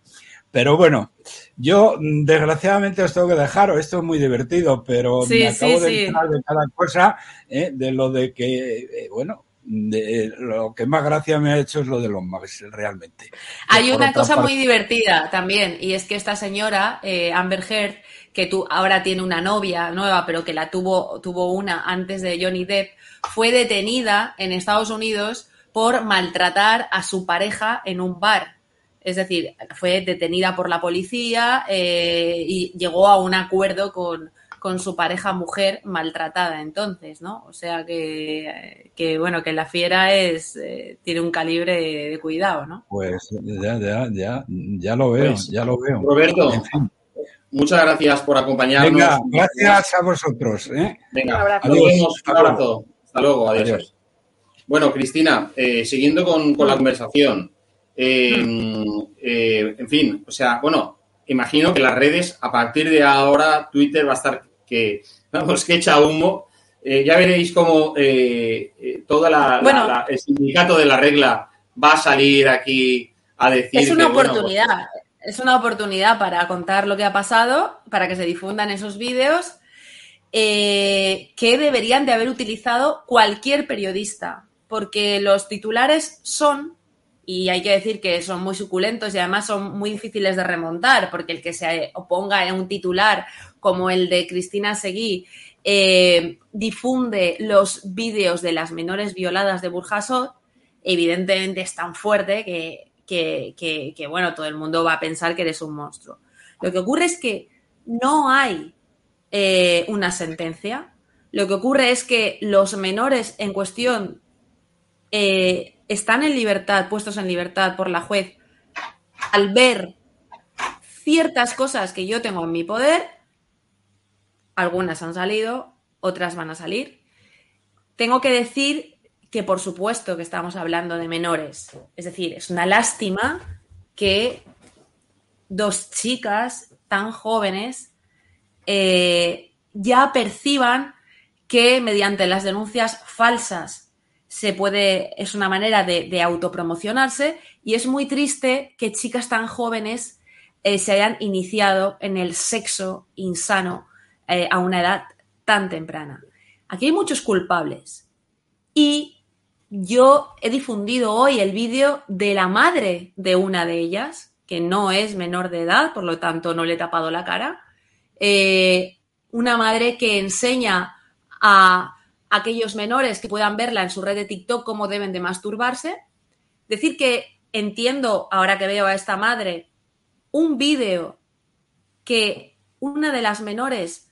Pero bueno, yo mm, desgraciadamente os tengo que dejar, esto es muy divertido, pero Sí, me acabo sí, de sí. de cada cosa, ¿eh? de lo de que, eh, bueno, de, lo que más gracia me ha hecho es lo de los Max, realmente. Hay por una cosa parte- muy divertida también, y es que esta señora, eh, Amber Heard, que tú ahora tiene una novia nueva, pero que la tuvo, tuvo una antes de Johnny Depp, fue detenida en Estados Unidos por maltratar a su pareja en un bar. Es decir, fue detenida por la policía eh, y llegó a un acuerdo con, con su pareja mujer maltratada entonces, ¿no? O sea que, que bueno, que la fiera es eh, tiene un calibre de cuidado, ¿no? Pues ya, ya, ya, ya lo veo, Pues, ya lo veo. Roberto, En fin. muchas gracias por acompañarnos. Venga, gracias a vosotros. ¿eh? Venga, Un abrazo. nos Adiós. vemos. Un abrazo. Hasta luego, adiós. Adiós. Bueno, Cristina, eh, siguiendo con, con la conversación, eh, eh, en fin, o sea, bueno, imagino que las redes, a partir de ahora, Twitter va a estar que, vamos, que echa humo. Eh, ya veréis cómo eh, eh, toda la, la- Bueno. la- el sindicato de la regla va a salir aquí a decir Es una que, bueno, oportunidad, es una oportunidad para contar lo que ha pasado, para que se difundan esos vídeos eh, que deberían de haber utilizado cualquier periodista, porque los titulares son, y hay que decir que son muy suculentos y además son muy difíciles de remontar, porque el que se oponga a un titular como el de Cristina Seguí eh, difunde los vídeos de las menores violadas de Burjasot, evidentemente es tan fuerte que, que, bueno, todo el mundo va a pensar que eres un monstruo. Lo que ocurre es que no hay eh, una sentencia. Lo que ocurre es que los menores en cuestión eh, están en libertad, puestos en libertad por la juez, al ver ciertas cosas que yo tengo en mi poder. Algunas han salido, otras van a salir. Tengo que decir que por supuesto que estamos hablando de menores. Es decir, es una lástima que dos chicas tan jóvenes eh, ya perciban que mediante las denuncias falsas se puede, es una manera de, autopromocionarse y es muy triste que chicas tan jóvenes eh, se hayan iniciado en el sexo insano eh, a una edad tan temprana. Aquí hay muchos culpables y yo he difundido hoy el vídeo de la madre de una de ellas, que no es menor de edad, por lo tanto no le he tapado la cara. Eh, una madre que enseña a aquellos menores que puedan verla en su red de TikTok cómo deben de masturbarse. Decir que entiendo, ahora que veo a esta madre, un vídeo que una de las menores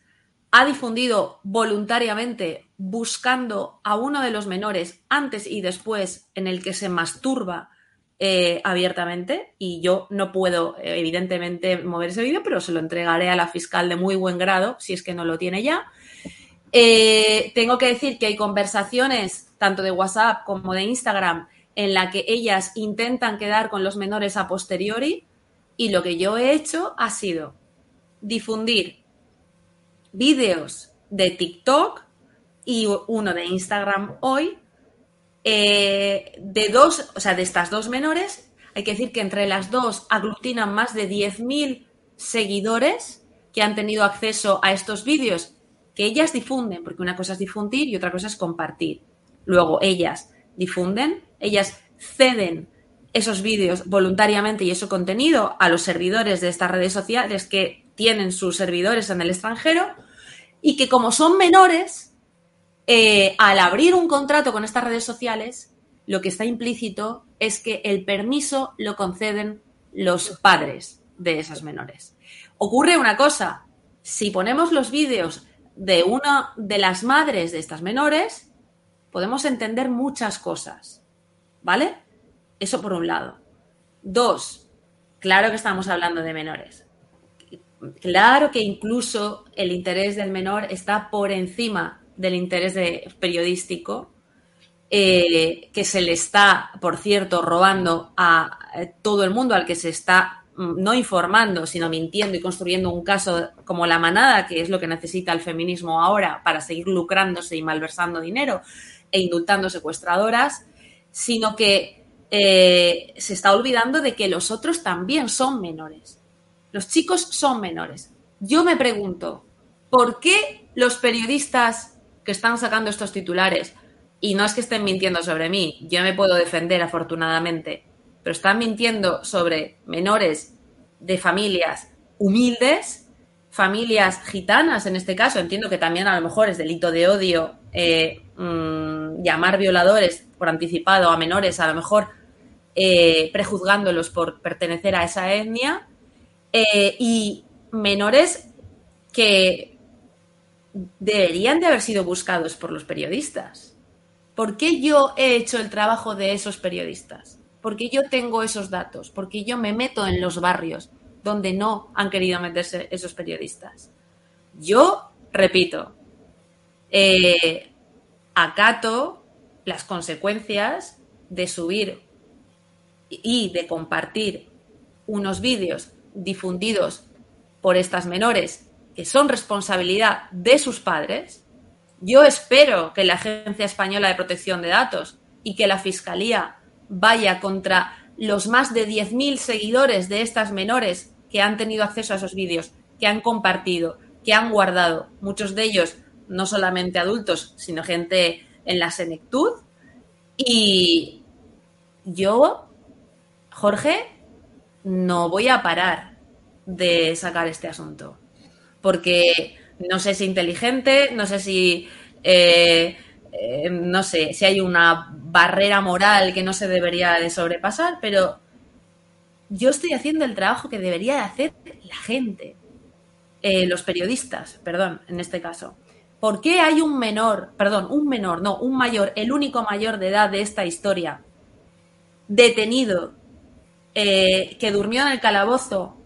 ha difundido voluntariamente buscando a uno de los menores antes y después en el que se masturba eh, abiertamente y yo no puedo evidentemente mover ese vídeo, pero se lo entregaré a la fiscal de muy buen grado si es que no lo tiene ya. Eh, tengo que decir que hay conversaciones tanto de WhatsApp como de Instagram en la que ellas intentan quedar con los menores a posteriori y lo que yo he hecho ha sido difundir vídeos de TikTok y uno de Instagram hoy eh, de dos, o sea, de estas dos menores. Hay que decir que entre las dos aglutinan más de 10.000 seguidores que han tenido acceso a estos vídeos ellas difunden, porque una cosa es difundir y otra cosa es compartir. Luego ellas difunden, ellas ceden esos vídeos voluntariamente y ese contenido a los servidores de estas redes sociales que tienen sus servidores en el extranjero y que como son menores, eh, al abrir un contrato con estas redes sociales, lo que está implícito es que el permiso lo conceden los padres de esas menores. Ocurre una cosa, si ponemos los vídeos de una de las madres de estas menores, podemos entender muchas cosas, ¿vale? Eso por un lado. Dos, claro que estamos hablando de menores. Claro que incluso el interés del menor está por encima del interés periodístico, eh, que se le está, por cierto, robando a eh, todo el mundo al que se está no informando, sino mintiendo y construyendo un caso como la manada, que es lo que necesita el feminismo ahora para seguir lucrándose y malversando dinero e indultando secuestradoras, sino que eh, se está olvidando de que los otros también son menores. Los chicos son menores. Yo me pregunto, ¿por qué los periodistas que están sacando estos titulares, y no es que estén mintiendo sobre mí, yo me puedo defender afortunadamente, pero están mintiendo sobre menores de familias humildes, familias gitanas en este caso, entiendo que también a lo mejor es delito de odio eh, mm, llamar violadores por anticipado a menores, a lo mejor eh, prejuzgándolos por pertenecer a esa etnia, eh, y menores que deberían de haber sido buscados por los periodistas. ¿Por qué yo he hecho el trabajo de esos periodistas? Porque yo tengo esos datos, porque yo me meto en los barrios donde no han querido meterse esos periodistas. Yo, repito, eh, acato las consecuencias de subir y de compartir unos vídeos difundidos por estas menores que son responsabilidad de sus padres, yo espero que la Agencia Española de Protección de Datos y que la Fiscalía vaya contra los más de 10.000 seguidores de estas menores que han tenido acceso a esos vídeos, que han compartido, que han guardado, muchos de ellos no solamente adultos, sino gente en la senectud. Y yo Jorge, no voy a parar de sacar este asunto. Porque no sé si inteligente, no sé si. Eh, eh, no sé si hay una barrera moral que no se debería de sobrepasar, pero yo estoy haciendo el trabajo que debería de hacer la gente, eh, los periodistas, perdón, en este caso. ¿Por qué hay un menor, perdón, un menor, no, un mayor, el único mayor de edad de esta historia, detenido eh, que durmió en el calabozo,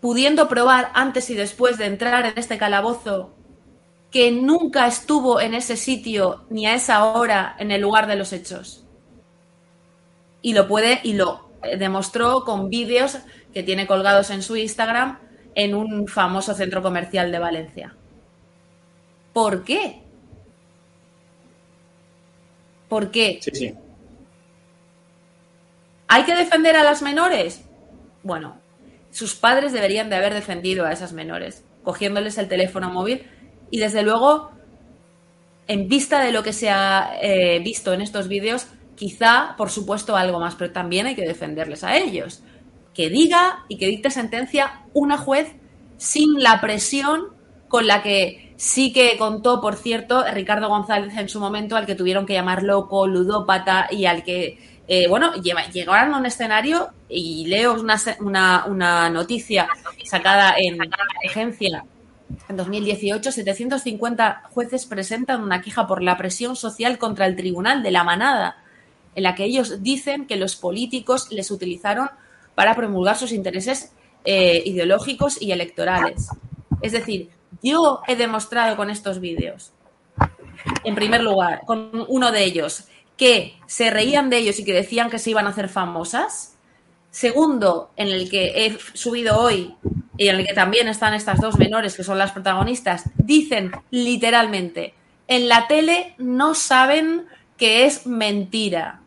pudiendo probar antes y después de entrar en este calabozo que nunca estuvo en ese sitio ni a esa hora en el lugar de los hechos. Y lo puede y lo demostró con vídeos que tiene colgados en su Instagram en un famoso centro comercial de Valencia. ¿Por qué? ¿Por qué? Sí, sí. ¿Hay que defender a las menores? Bueno, sus padres deberían de haber defendido a esas menores, cogiéndoles el teléfono móvil y desde luego, en vista de lo que se ha eh, visto en estos vídeos, quizá, por supuesto, algo más, pero también hay que defenderles a ellos. Que diga y que dicte sentencia una juez sin la presión con la que sí que contó, por cierto, Ricardo González en su momento, al que tuvieron que llamar loco, ludópata y al que eh, bueno, llegaron a un escenario y leo una, una, noticia sacada en agencia en 2018, 750 jueces presentan una queja por la presión social contra el Tribunal de la Manada, en la que ellos dicen que los políticos les utilizaron para promulgar sus intereses eh, ideológicos y electorales. Es decir, yo he demostrado con estos vídeos, en primer lugar, con uno de ellos, que se reían de ellos y que decían que se iban a hacer famosas. Segundo, en el que he subido hoy y en el que también están estas dos menores que son las protagonistas, dicen literalmente, en la tele no saben que es mentira.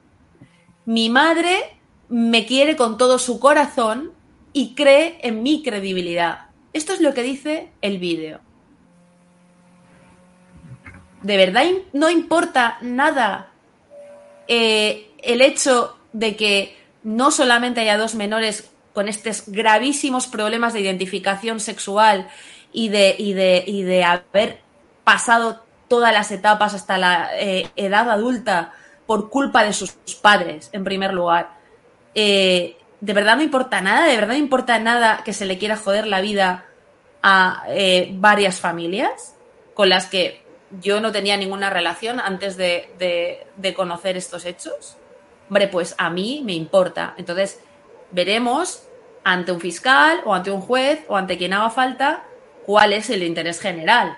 Mi madre me quiere con todo su corazón y cree en mi credibilidad. Esto es lo que dice el vídeo. ¿De verdad no importa nada eh, el hecho de que no solamente haya dos menores con estos gravísimos problemas de identificación sexual y de, de, de haber pasado todas las etapas hasta la eh, edad adulta por culpa de sus padres, en primer lugar. Eh, ¿De verdad no importa nada? ¿De verdad no importa nada que se le quiera joder la vida a eh, varias familias con las que yo no tenía ninguna relación antes de conocer estos hechos? Hombre, pues a mí me importa. Entonces, veremos ante un fiscal o ante un juez o ante quien haga falta cuál es el interés general.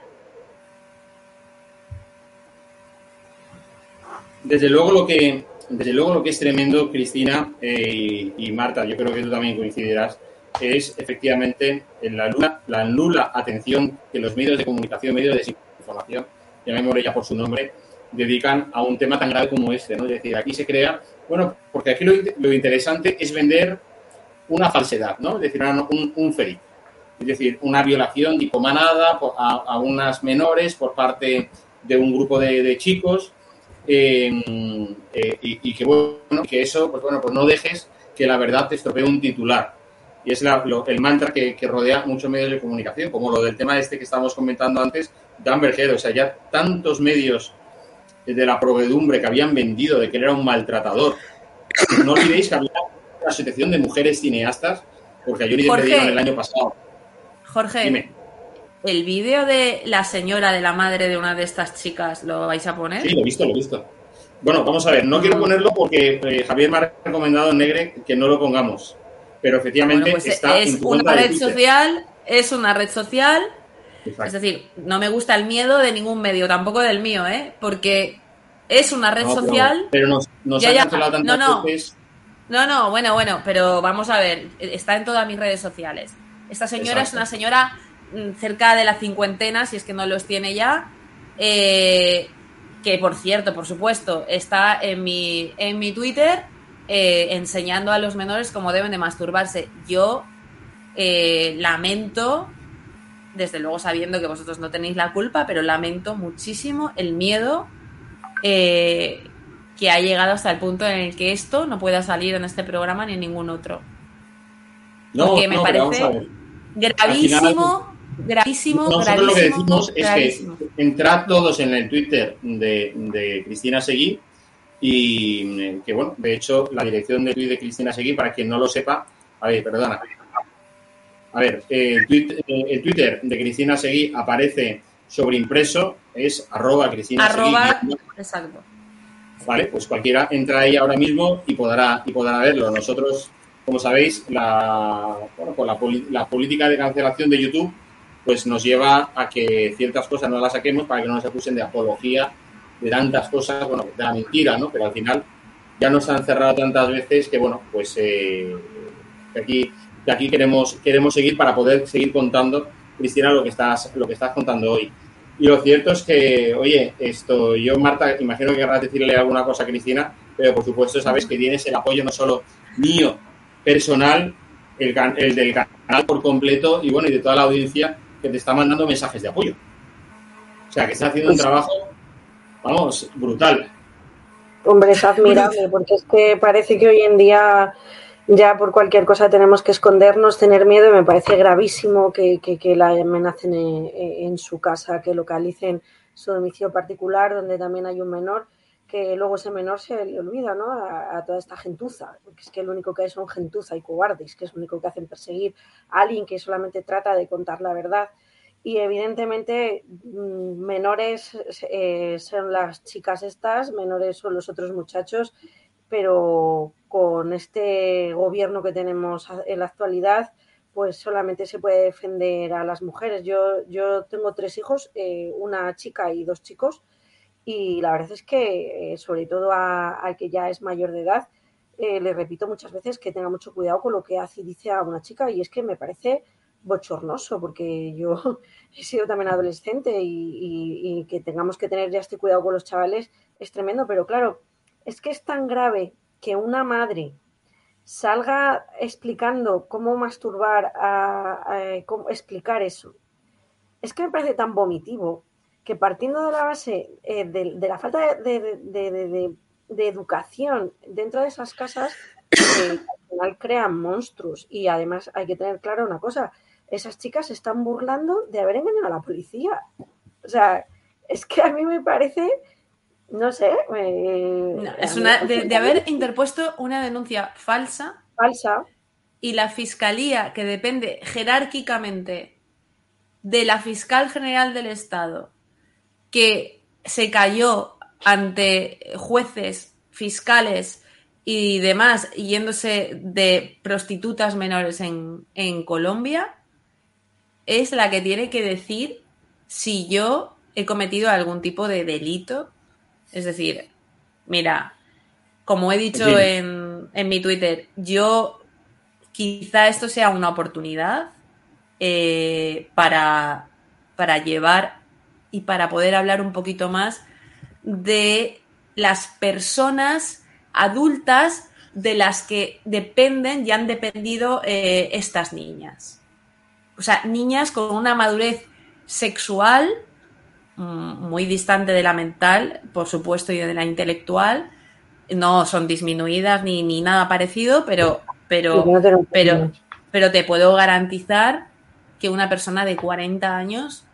Desde luego lo que, desde luego lo que es tremendo, Cristina eh, y, Marta, yo creo que tú también coincidirás, es efectivamente la nula, la nula atención que los medios de comunicación, medios de desinformación, llamémosle ya por su nombre, dedican a un tema tan grave como este, ¿no? Es decir, aquí se crea bueno, porque aquí lo, interesante es vender una falsedad, ¿no? Es decir, un, un fake. Es decir, una violación tipo manada a, unas menores por parte de un grupo de, chicos em, eh, y, que, bueno, que eso, pues bueno, pues no dejes que la verdad te estropee un titular. Y es el mantra que, rodea muchos medios de comunicación, como lo del tema este que estábamos comentando antes, Dan Berger. O sea, ya tantos medios de la proveedumbre que habían vendido de que él era un maltratador. No olvidéis que había una asociación de mujeres cineastas, porque yo ni de el año pasado. Jorge, ¿el vídeo de la señora de la madre de una de estas chicas lo vais a poner? Sí, lo he visto, lo he visto. Bueno, vamos a ver, no quiero ponerlo porque eh, Javier me ha recomendado en Negre que no lo pongamos. Pero efectivamente pues está es una red social, es una red social es decir, no me gusta el miedo de ningún medio, tampoco del mío, ¿eh? Porque es una red social. Pero, nos, nos ya, tantas no, no. No, no, bueno, bueno, pero vamos a ver, está en todas mis redes sociales. Esta señora es una señora mm, cerca de la cincuentena, si es que no los tiene ya, eh, que por cierto, por supuesto, está en mi, en mi Twitter eh, enseñando a los menores cómo deben de masturbarse. Yo eh, lamento desde luego sabiendo que vosotros no tenéis la culpa, pero lamento muchísimo el miedo eh, que ha llegado hasta el punto en el que esto no pueda salir en este programa ni en ningún otro. No, Porque me parece gravísimo, gravísimo, Nosotros lo que decimos es que entrad todos en el Twitter de, de Cristina Seguí y eh, que, bueno, de hecho, la dirección de Twitter de Cristina Seguí, para quien no lo sepa, a ver, perdona, a ver, el, Twitter de Cristina Seguí aparece sobreimpreso, es arroba Cristina arroba, exacto. Vale, pues cualquiera entra ahí ahora mismo y podrá, y podrá verlo. Nosotros, como sabéis, la, bueno, pues la, política de cancelación de YouTube pues nos lleva a que ciertas cosas no las saquemos para que no nos acusen de apología de tantas cosas, bueno, de la mentira, ¿no? Pero al final ya nos han cerrado tantas veces que, bueno, pues eh, aquí de aquí queremos, queremos seguir para poder seguir contando, Cristina, lo que estás, lo que estás contando hoy. Y lo cierto es que, oye, esto, yo, Marta, imagino que querrás decirle alguna cosa a Cristina, pero por supuesto sabes que tienes el apoyo no solo mío, personal, el, el del canal por completo y bueno, y de toda la audiencia que te está mandando mensajes de apoyo. O sea, que está haciendo un trabajo, vamos, brutal. Hombre, es admirable, porque es que parece que hoy en día ya por cualquier cosa tenemos que escondernos, tener miedo y me parece gravísimo que, la amenacen en, su casa, que localicen su domicilio particular donde también hay un menor, que luego ese menor se le olvida ¿no? a, toda esta gentuza, porque es que lo único que hay son gentuza y cobardes, que es lo único que hacen perseguir a alguien que solamente trata de contar la verdad y evidentemente mm, menores eh, son las chicas estas, menores son los otros muchachos, pero con este gobierno que tenemos en la actualidad, pues solamente se puede defender a las mujeres. Yo, yo tengo tres hijos, eh, una chica y dos chicos, y la verdad es que, eh, sobre todo al que ya es mayor de edad, eh, le repito muchas veces que tenga mucho cuidado con lo que hace y dice a una chica, y es que me parece bochornoso, porque yo he sido también adolescente y, y que tengamos que tener ya este cuidado con los chavales es tremendo, pero claro, es que es tan grave que una madre salga explicando cómo masturbar, a, cómo explicar eso. Es que me parece tan vomitivo que partiendo de la base eh, de, la falta de, educación dentro de esas casas, eh, al final crean monstruos. Y además hay que tener claro una cosa, esas chicas se están burlando de haber engañado a la policía. O sea, es que a mí me parece no sé. es una, de, haber interpuesto una denuncia falsa. Falsa. Y la fiscalía, que depende jerárquicamente de la fiscal general del Estado, que se cayó ante jueces, fiscales y demás, yéndose de prostitutas menores en, en Colombia, es la que tiene que decir si yo he cometido algún tipo de delito es decir, mira, como he dicho en, mi Twitter, yo quizá esto sea una oportunidad eh, para, para llevar y para poder hablar un poquito más de las personas adultas de las que dependen y han dependido eh, estas niñas. O sea, niñas con una madurez sexual muy distante de la mental, por supuesto, y de la intelectual. No son disminuidas ni, ni nada parecido, pero, pero, pero, pero te puedo garantizar que una persona de 40 años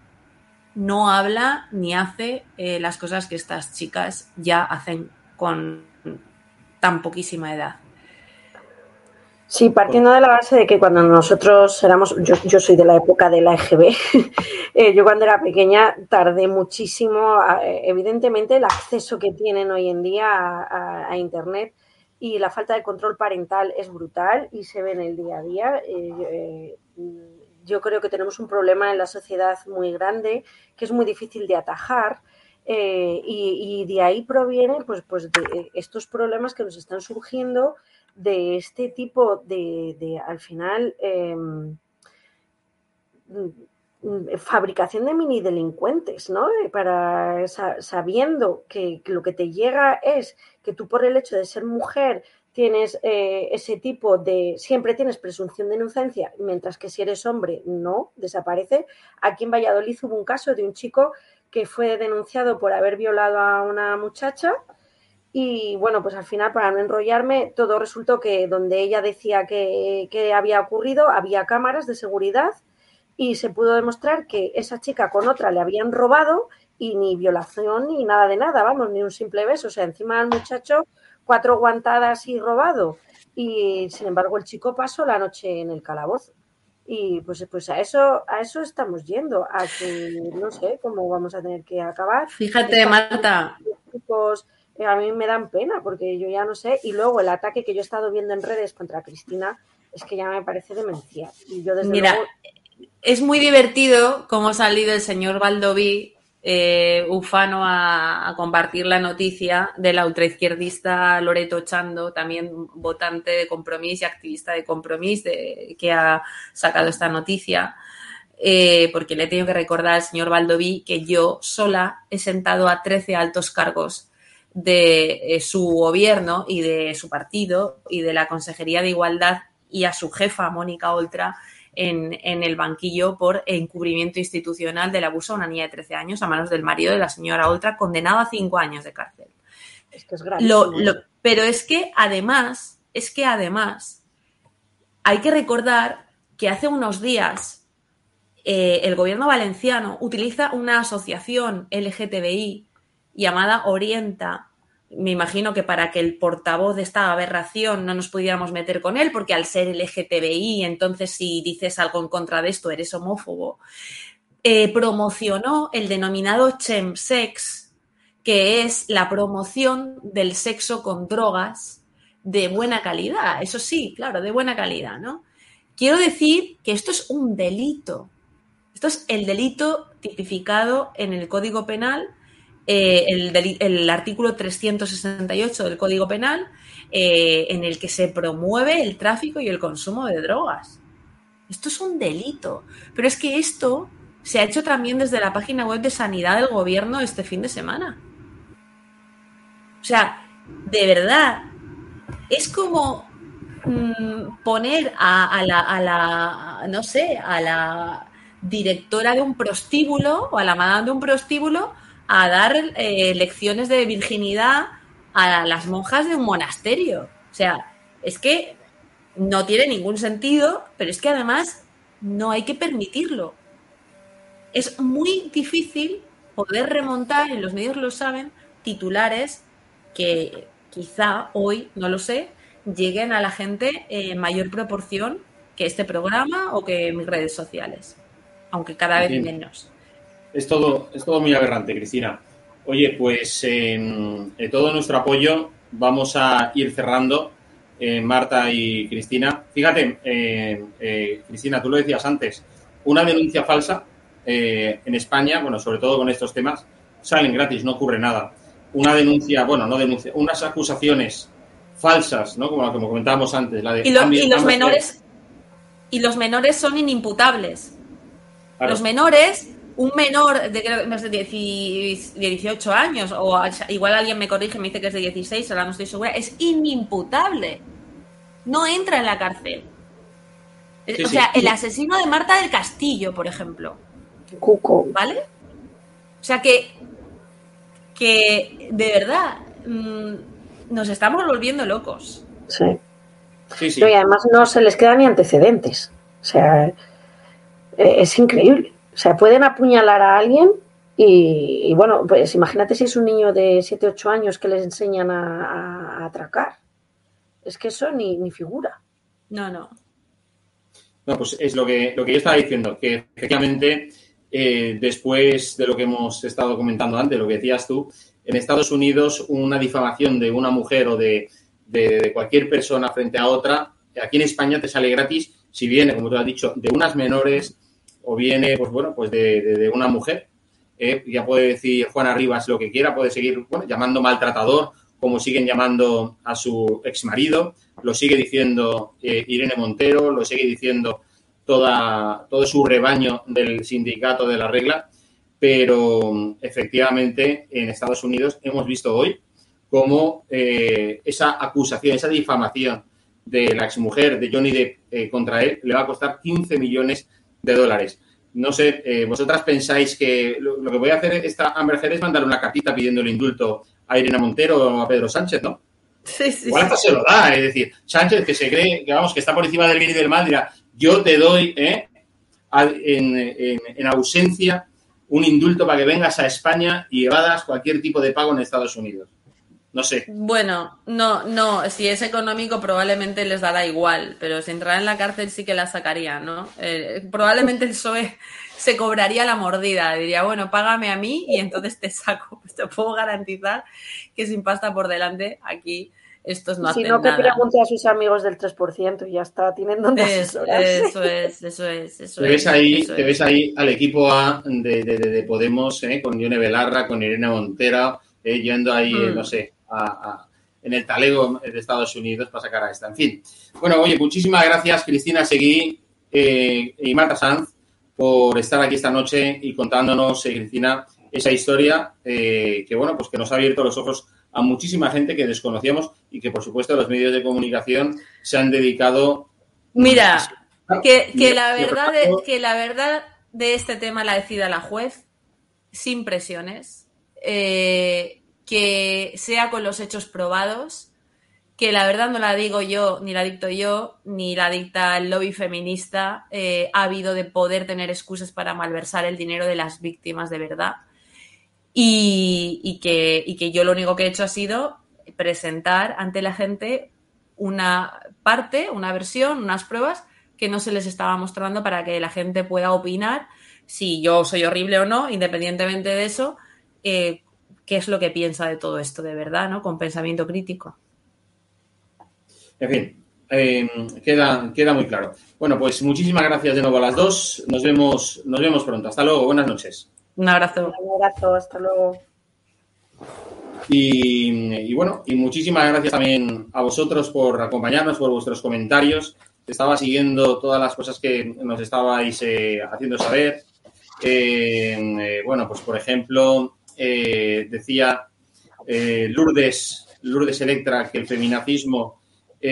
no habla ni hace eh, las cosas que estas chicas ya hacen con tan poquísima edad. Sí, partiendo de la base de que cuando nosotros éramos, yo, soy de la época de la EGB, eh, yo cuando era pequeña tardé muchísimo, evidentemente el acceso que tienen hoy en día a, Internet y la falta de control parental es brutal y se ve en el día a día. Eh, yo creo que tenemos un problema en la sociedad muy grande que es muy difícil de atajar. Eh, y, de ahí provienen pues, pues estos problemas que nos están surgiendo de este tipo de, al final, em, mm, fabricación de mini delincuentes, ¿no? Eh, para sabiendo que, lo que te llega es que tú por el hecho de ser mujer tienes eh, ese tipo de, siempre tienes presunción de inocencia, mientras que si eres hombre no, desaparece. Aquí en Valladolid hubo un caso de un chico que fue denunciado por haber violado a una muchacha y bueno, pues al final, para no enrollarme, todo resultó que donde ella decía que, había ocurrido, había cámaras de seguridad y se pudo demostrar que esa chica con otra le habían robado y ni violación ni nada de nada, vamos, ni un simple beso. O sea, encima del muchacho, cuatro guantadas y robado. Y sin embargo, el chico pasó la noche en el calabozo. Y pues, pues a eso, a eso estamos yendo, a que no sé cómo vamos a tener que acabar. Fíjate, Marta a mí me dan pena porque yo ya no sé. Y luego el ataque que yo he estado viendo en redes contra Cristina es que ya me parece demencia. Y yo desde Mira, es muy divertido cómo ha salido el señor Valdoví, eh, ufano, a, compartir la noticia de la ultraizquierdista Loreto Chando, también votante de compromiso y activista de compromiso, que ha sacado esta noticia. Eh, porque le he tenido que recordar al señor Valdoví que yo sola he sentado a 13 altos cargos de eh, su gobierno y de su partido y de la Consejería de Igualdad y a su jefa, Mónica Oltra, en, el banquillo por encubrimiento institucional del abuso a una niña de 13 años a manos del marido de la señora Oltra, condenado a cinco años de cárcel. Es que es pero es que además, es que además hay que recordar que hace unos días eh, el gobierno valenciano utiliza una asociación LGTBI llamada Orienta. Me imagino que para que el portavoz de esta aberración no nos pudiéramos meter con él, porque al ser LGTBI, entonces si dices algo en contra de esto eres homófobo. eh, promocionó el denominado chemsex, que es la promoción del sexo con drogas de buena calidad. Eso sí, claro, de buena calidad, ¿no? Quiero decir que esto es un delito. Esto es el delito tipificado en el Código Penal, eh, el, artículo 368 del Código Penal, eh, en el que se promueve el tráfico y el consumo de drogas. Esto es un delito. Pero es que esto se ha hecho también desde la página web de Sanidad del Gobierno este fin de semana. O sea, de verdad, es como Mm, poner a, la, no sé, a la directora de un prostíbulo o a la madame de un prostíbulo a dar eh, lecciones de virginidad a las monjas de un monasterio. O sea, es que no tiene ningún sentido, pero es que además no hay que permitirlo. Es muy difícil poder remontar, y los medios lo saben, titulares que quizá hoy, no lo sé, lleguen a la gente en mayor proporción que este programa o que mis redes sociales, aunque cada vez menos. Es todo, es todo muy aberrante, Cristina. Oye, pues en todo nuestro apoyo vamos a ir cerrando, eh, Marta y Cristina. Fíjate, eh, eh, Cristina, tú lo decías antes, una denuncia falsa en España, bueno, sobre todo con estos temas, salen gratis, no ocurre nada. Una denuncia, bueno, no denuncia, unas acusaciones falsas, ¿no? Como lo que comentábamos antes. La de y, los menores y los menores son inimputables. Los menores, un menor de, de 18 años, o igual alguien me corrige, me dice que es de 16, ahora no estoy segura, es inimputable. No entra en la cárcel. o sea, el asesino de Marta del Castillo, por ejemplo. Cuco. ¿Vale? O sea que, que de verdad, mm, nos estamos volviendo locos. Sí. y además no se les quedan ni antecedentes. O sea, e, es increíble. O sea, pueden apuñalar a alguien y, bueno, pues imagínate si es un niño de 7, 8 años que les enseñan a, atracar. Es que eso ni, ni figura. No, no. No, pues es lo que, lo que yo estaba diciendo, que efectivamente, eh, después de lo que hemos estado comentando antes, lo que decías tú, en Estados Unidos una difamación de una mujer o de, cualquier persona frente a otra, aquí en España te sale gratis si viene, como tú has dicho, de unas menores o viene, pues bueno, pues de, una mujer. Eh, ya puede decir Juana Rivas lo que quiera, puede seguir llamando maltratador, como siguen llamando a su ex marido, lo sigue diciendo eh, Irene Montero, lo sigue diciendo toda, todo su rebaño del sindicato de la regla pero efectivamente en Estados Unidos hemos visto hoy cómo eh, esa acusación, esa difamación de la exmujer de Johnny Depp contra él le va a costar 15 millones de dólares. No sé, eh, vosotras pensáis que lo, que voy a hacer esta Amber Heard es mandar una cartita pidiendo el indulto a Irina Montero o a Pedro Sánchez, ¿no? Sí, sí. Igual se lo da, es decir, Sánchez que se cree que vamos que está por encima del bien y del mal dirá, yo te doy, en ausencia un indulto para que vengas a España y evadas cualquier tipo de pago en Estados Unidos. No sé. Bueno, no, no, si es económico probablemente les dará igual, pero si entrara en la cárcel sí que la sacaría, ¿no? Eh, probablemente el PSOE se cobraría la mordida, diría, bueno, págame a mí y entonces te saco. Pues te puedo garantizar que sin pasta por delante aquí estos no si no, que pregunte a sus amigos del 3% y ya está, tienen donde Eso es, eso es, eso te ves ahí, te ves ahí al equipo A de, Podemos, ¿eh? con Yone Belarra, con Irene Montera, eh, yendo ahí, mm. no sé, en el talego de Estados Unidos para sacar a esta. En fin. Bueno, oye, muchísimas gracias, Cristina Seguí eh, y Marta Sanz, por estar aquí esta noche y contándonos, Cristina, esa historia que, bueno, pues que nos ha abierto los ojos a muchísima gente que desconocíamos y que, por supuesto, los medios de comunicación se han dedicado. Mira, que, la verdad de, que la verdad de este tema la decida la juez, sin presiones, eh, que sea con los hechos probados, que la verdad no la digo yo, ni la dicto yo, ni la dicta el lobby feminista, eh, ha habido de poder tener excusas para malversar el dinero de las víctimas de verdad. Y, que, que yo lo único que he hecho ha sido presentar ante la gente una parte, una versión, unas pruebas que no se les estaba mostrando para que la gente pueda opinar si yo soy horrible o no, independientemente de eso, eh, qué es lo que piensa de todo esto de verdad, ¿no? Con pensamiento crítico. En fin, eh, queda, queda muy claro. Bueno, pues muchísimas gracias de nuevo a las dos. Nos vemos, nos vemos pronto. Hasta luego, buenas noches. Un abrazo. Un abrazo, hasta luego. Y, y, bueno, y muchísimas gracias también a vosotros por acompañarnos, por vuestros comentarios. Estaba siguiendo todas las cosas que nos estabais eh, haciendo saber. Eh, eh, bueno, pues por ejemplo, decía Lourdes, Lourdes Electra que el feminacismo,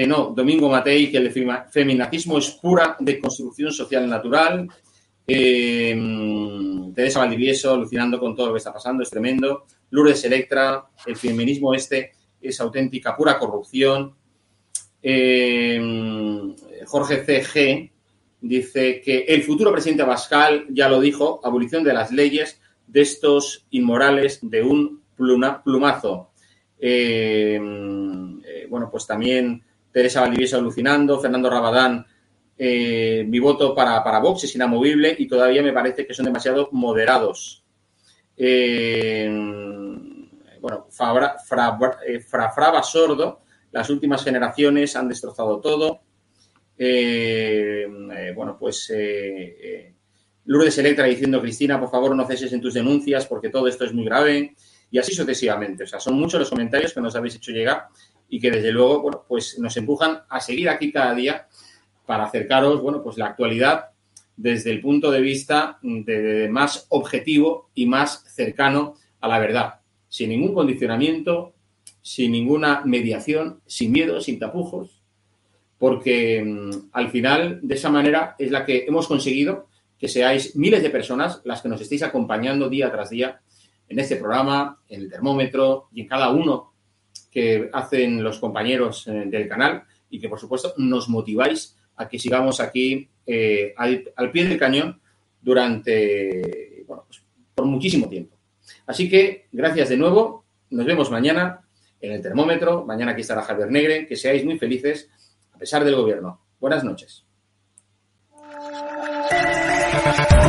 no, Domingo Matei, que el feminacismo es pura deconstrucción social natural. Teresa Valdivieso, alucinando con todo lo que está pasando, es tremendo. Lourdes Electra, el feminismo este es auténtica, pura corrupción. Eh, Jorge CG dice que el futuro presidente Abascal ya lo dijo, abolición de las leyes de estos inmorales de un plumazo. Eh, eh, bueno, pues también Teresa Valdivieso alucinando, Fernando Rabadán, eh, mi voto para, para Vox es inamovible y todavía me parece que son demasiado moderados. Eh, bueno, Fraba Sordo, las últimas generaciones han destrozado todo. Eh, eh, bueno, pues eh, eh, Lourdes Electra diciendo, Cristina, por favor no ceses en tus denuncias porque todo esto es muy grave y así sucesivamente. O sea, son muchos los comentarios que nos habéis hecho llegar y que desde luego, bueno, pues nos empujan a seguir aquí cada día para acercaros, bueno, pues la actualidad desde el punto de vista de, más objetivo y más cercano a la verdad, sin ningún condicionamiento, sin ninguna mediación, sin miedo, sin tapujos, porque mm, al final, de esa manera, es la que hemos conseguido que seáis miles de personas las que nos estéis acompañando día tras día en este programa, en el termómetro y en cada uno que hacen los compañeros eh, del canal y que, por supuesto, nos motiváis a que sigamos aquí eh, al, al, pie del cañón durante, bueno, pues, por muchísimo tiempo. Así que, gracias de nuevo. Nos vemos mañana en el termómetro. Mañana aquí estará Javier Negre. Que seáis muy felices a pesar del gobierno. Buenas noches.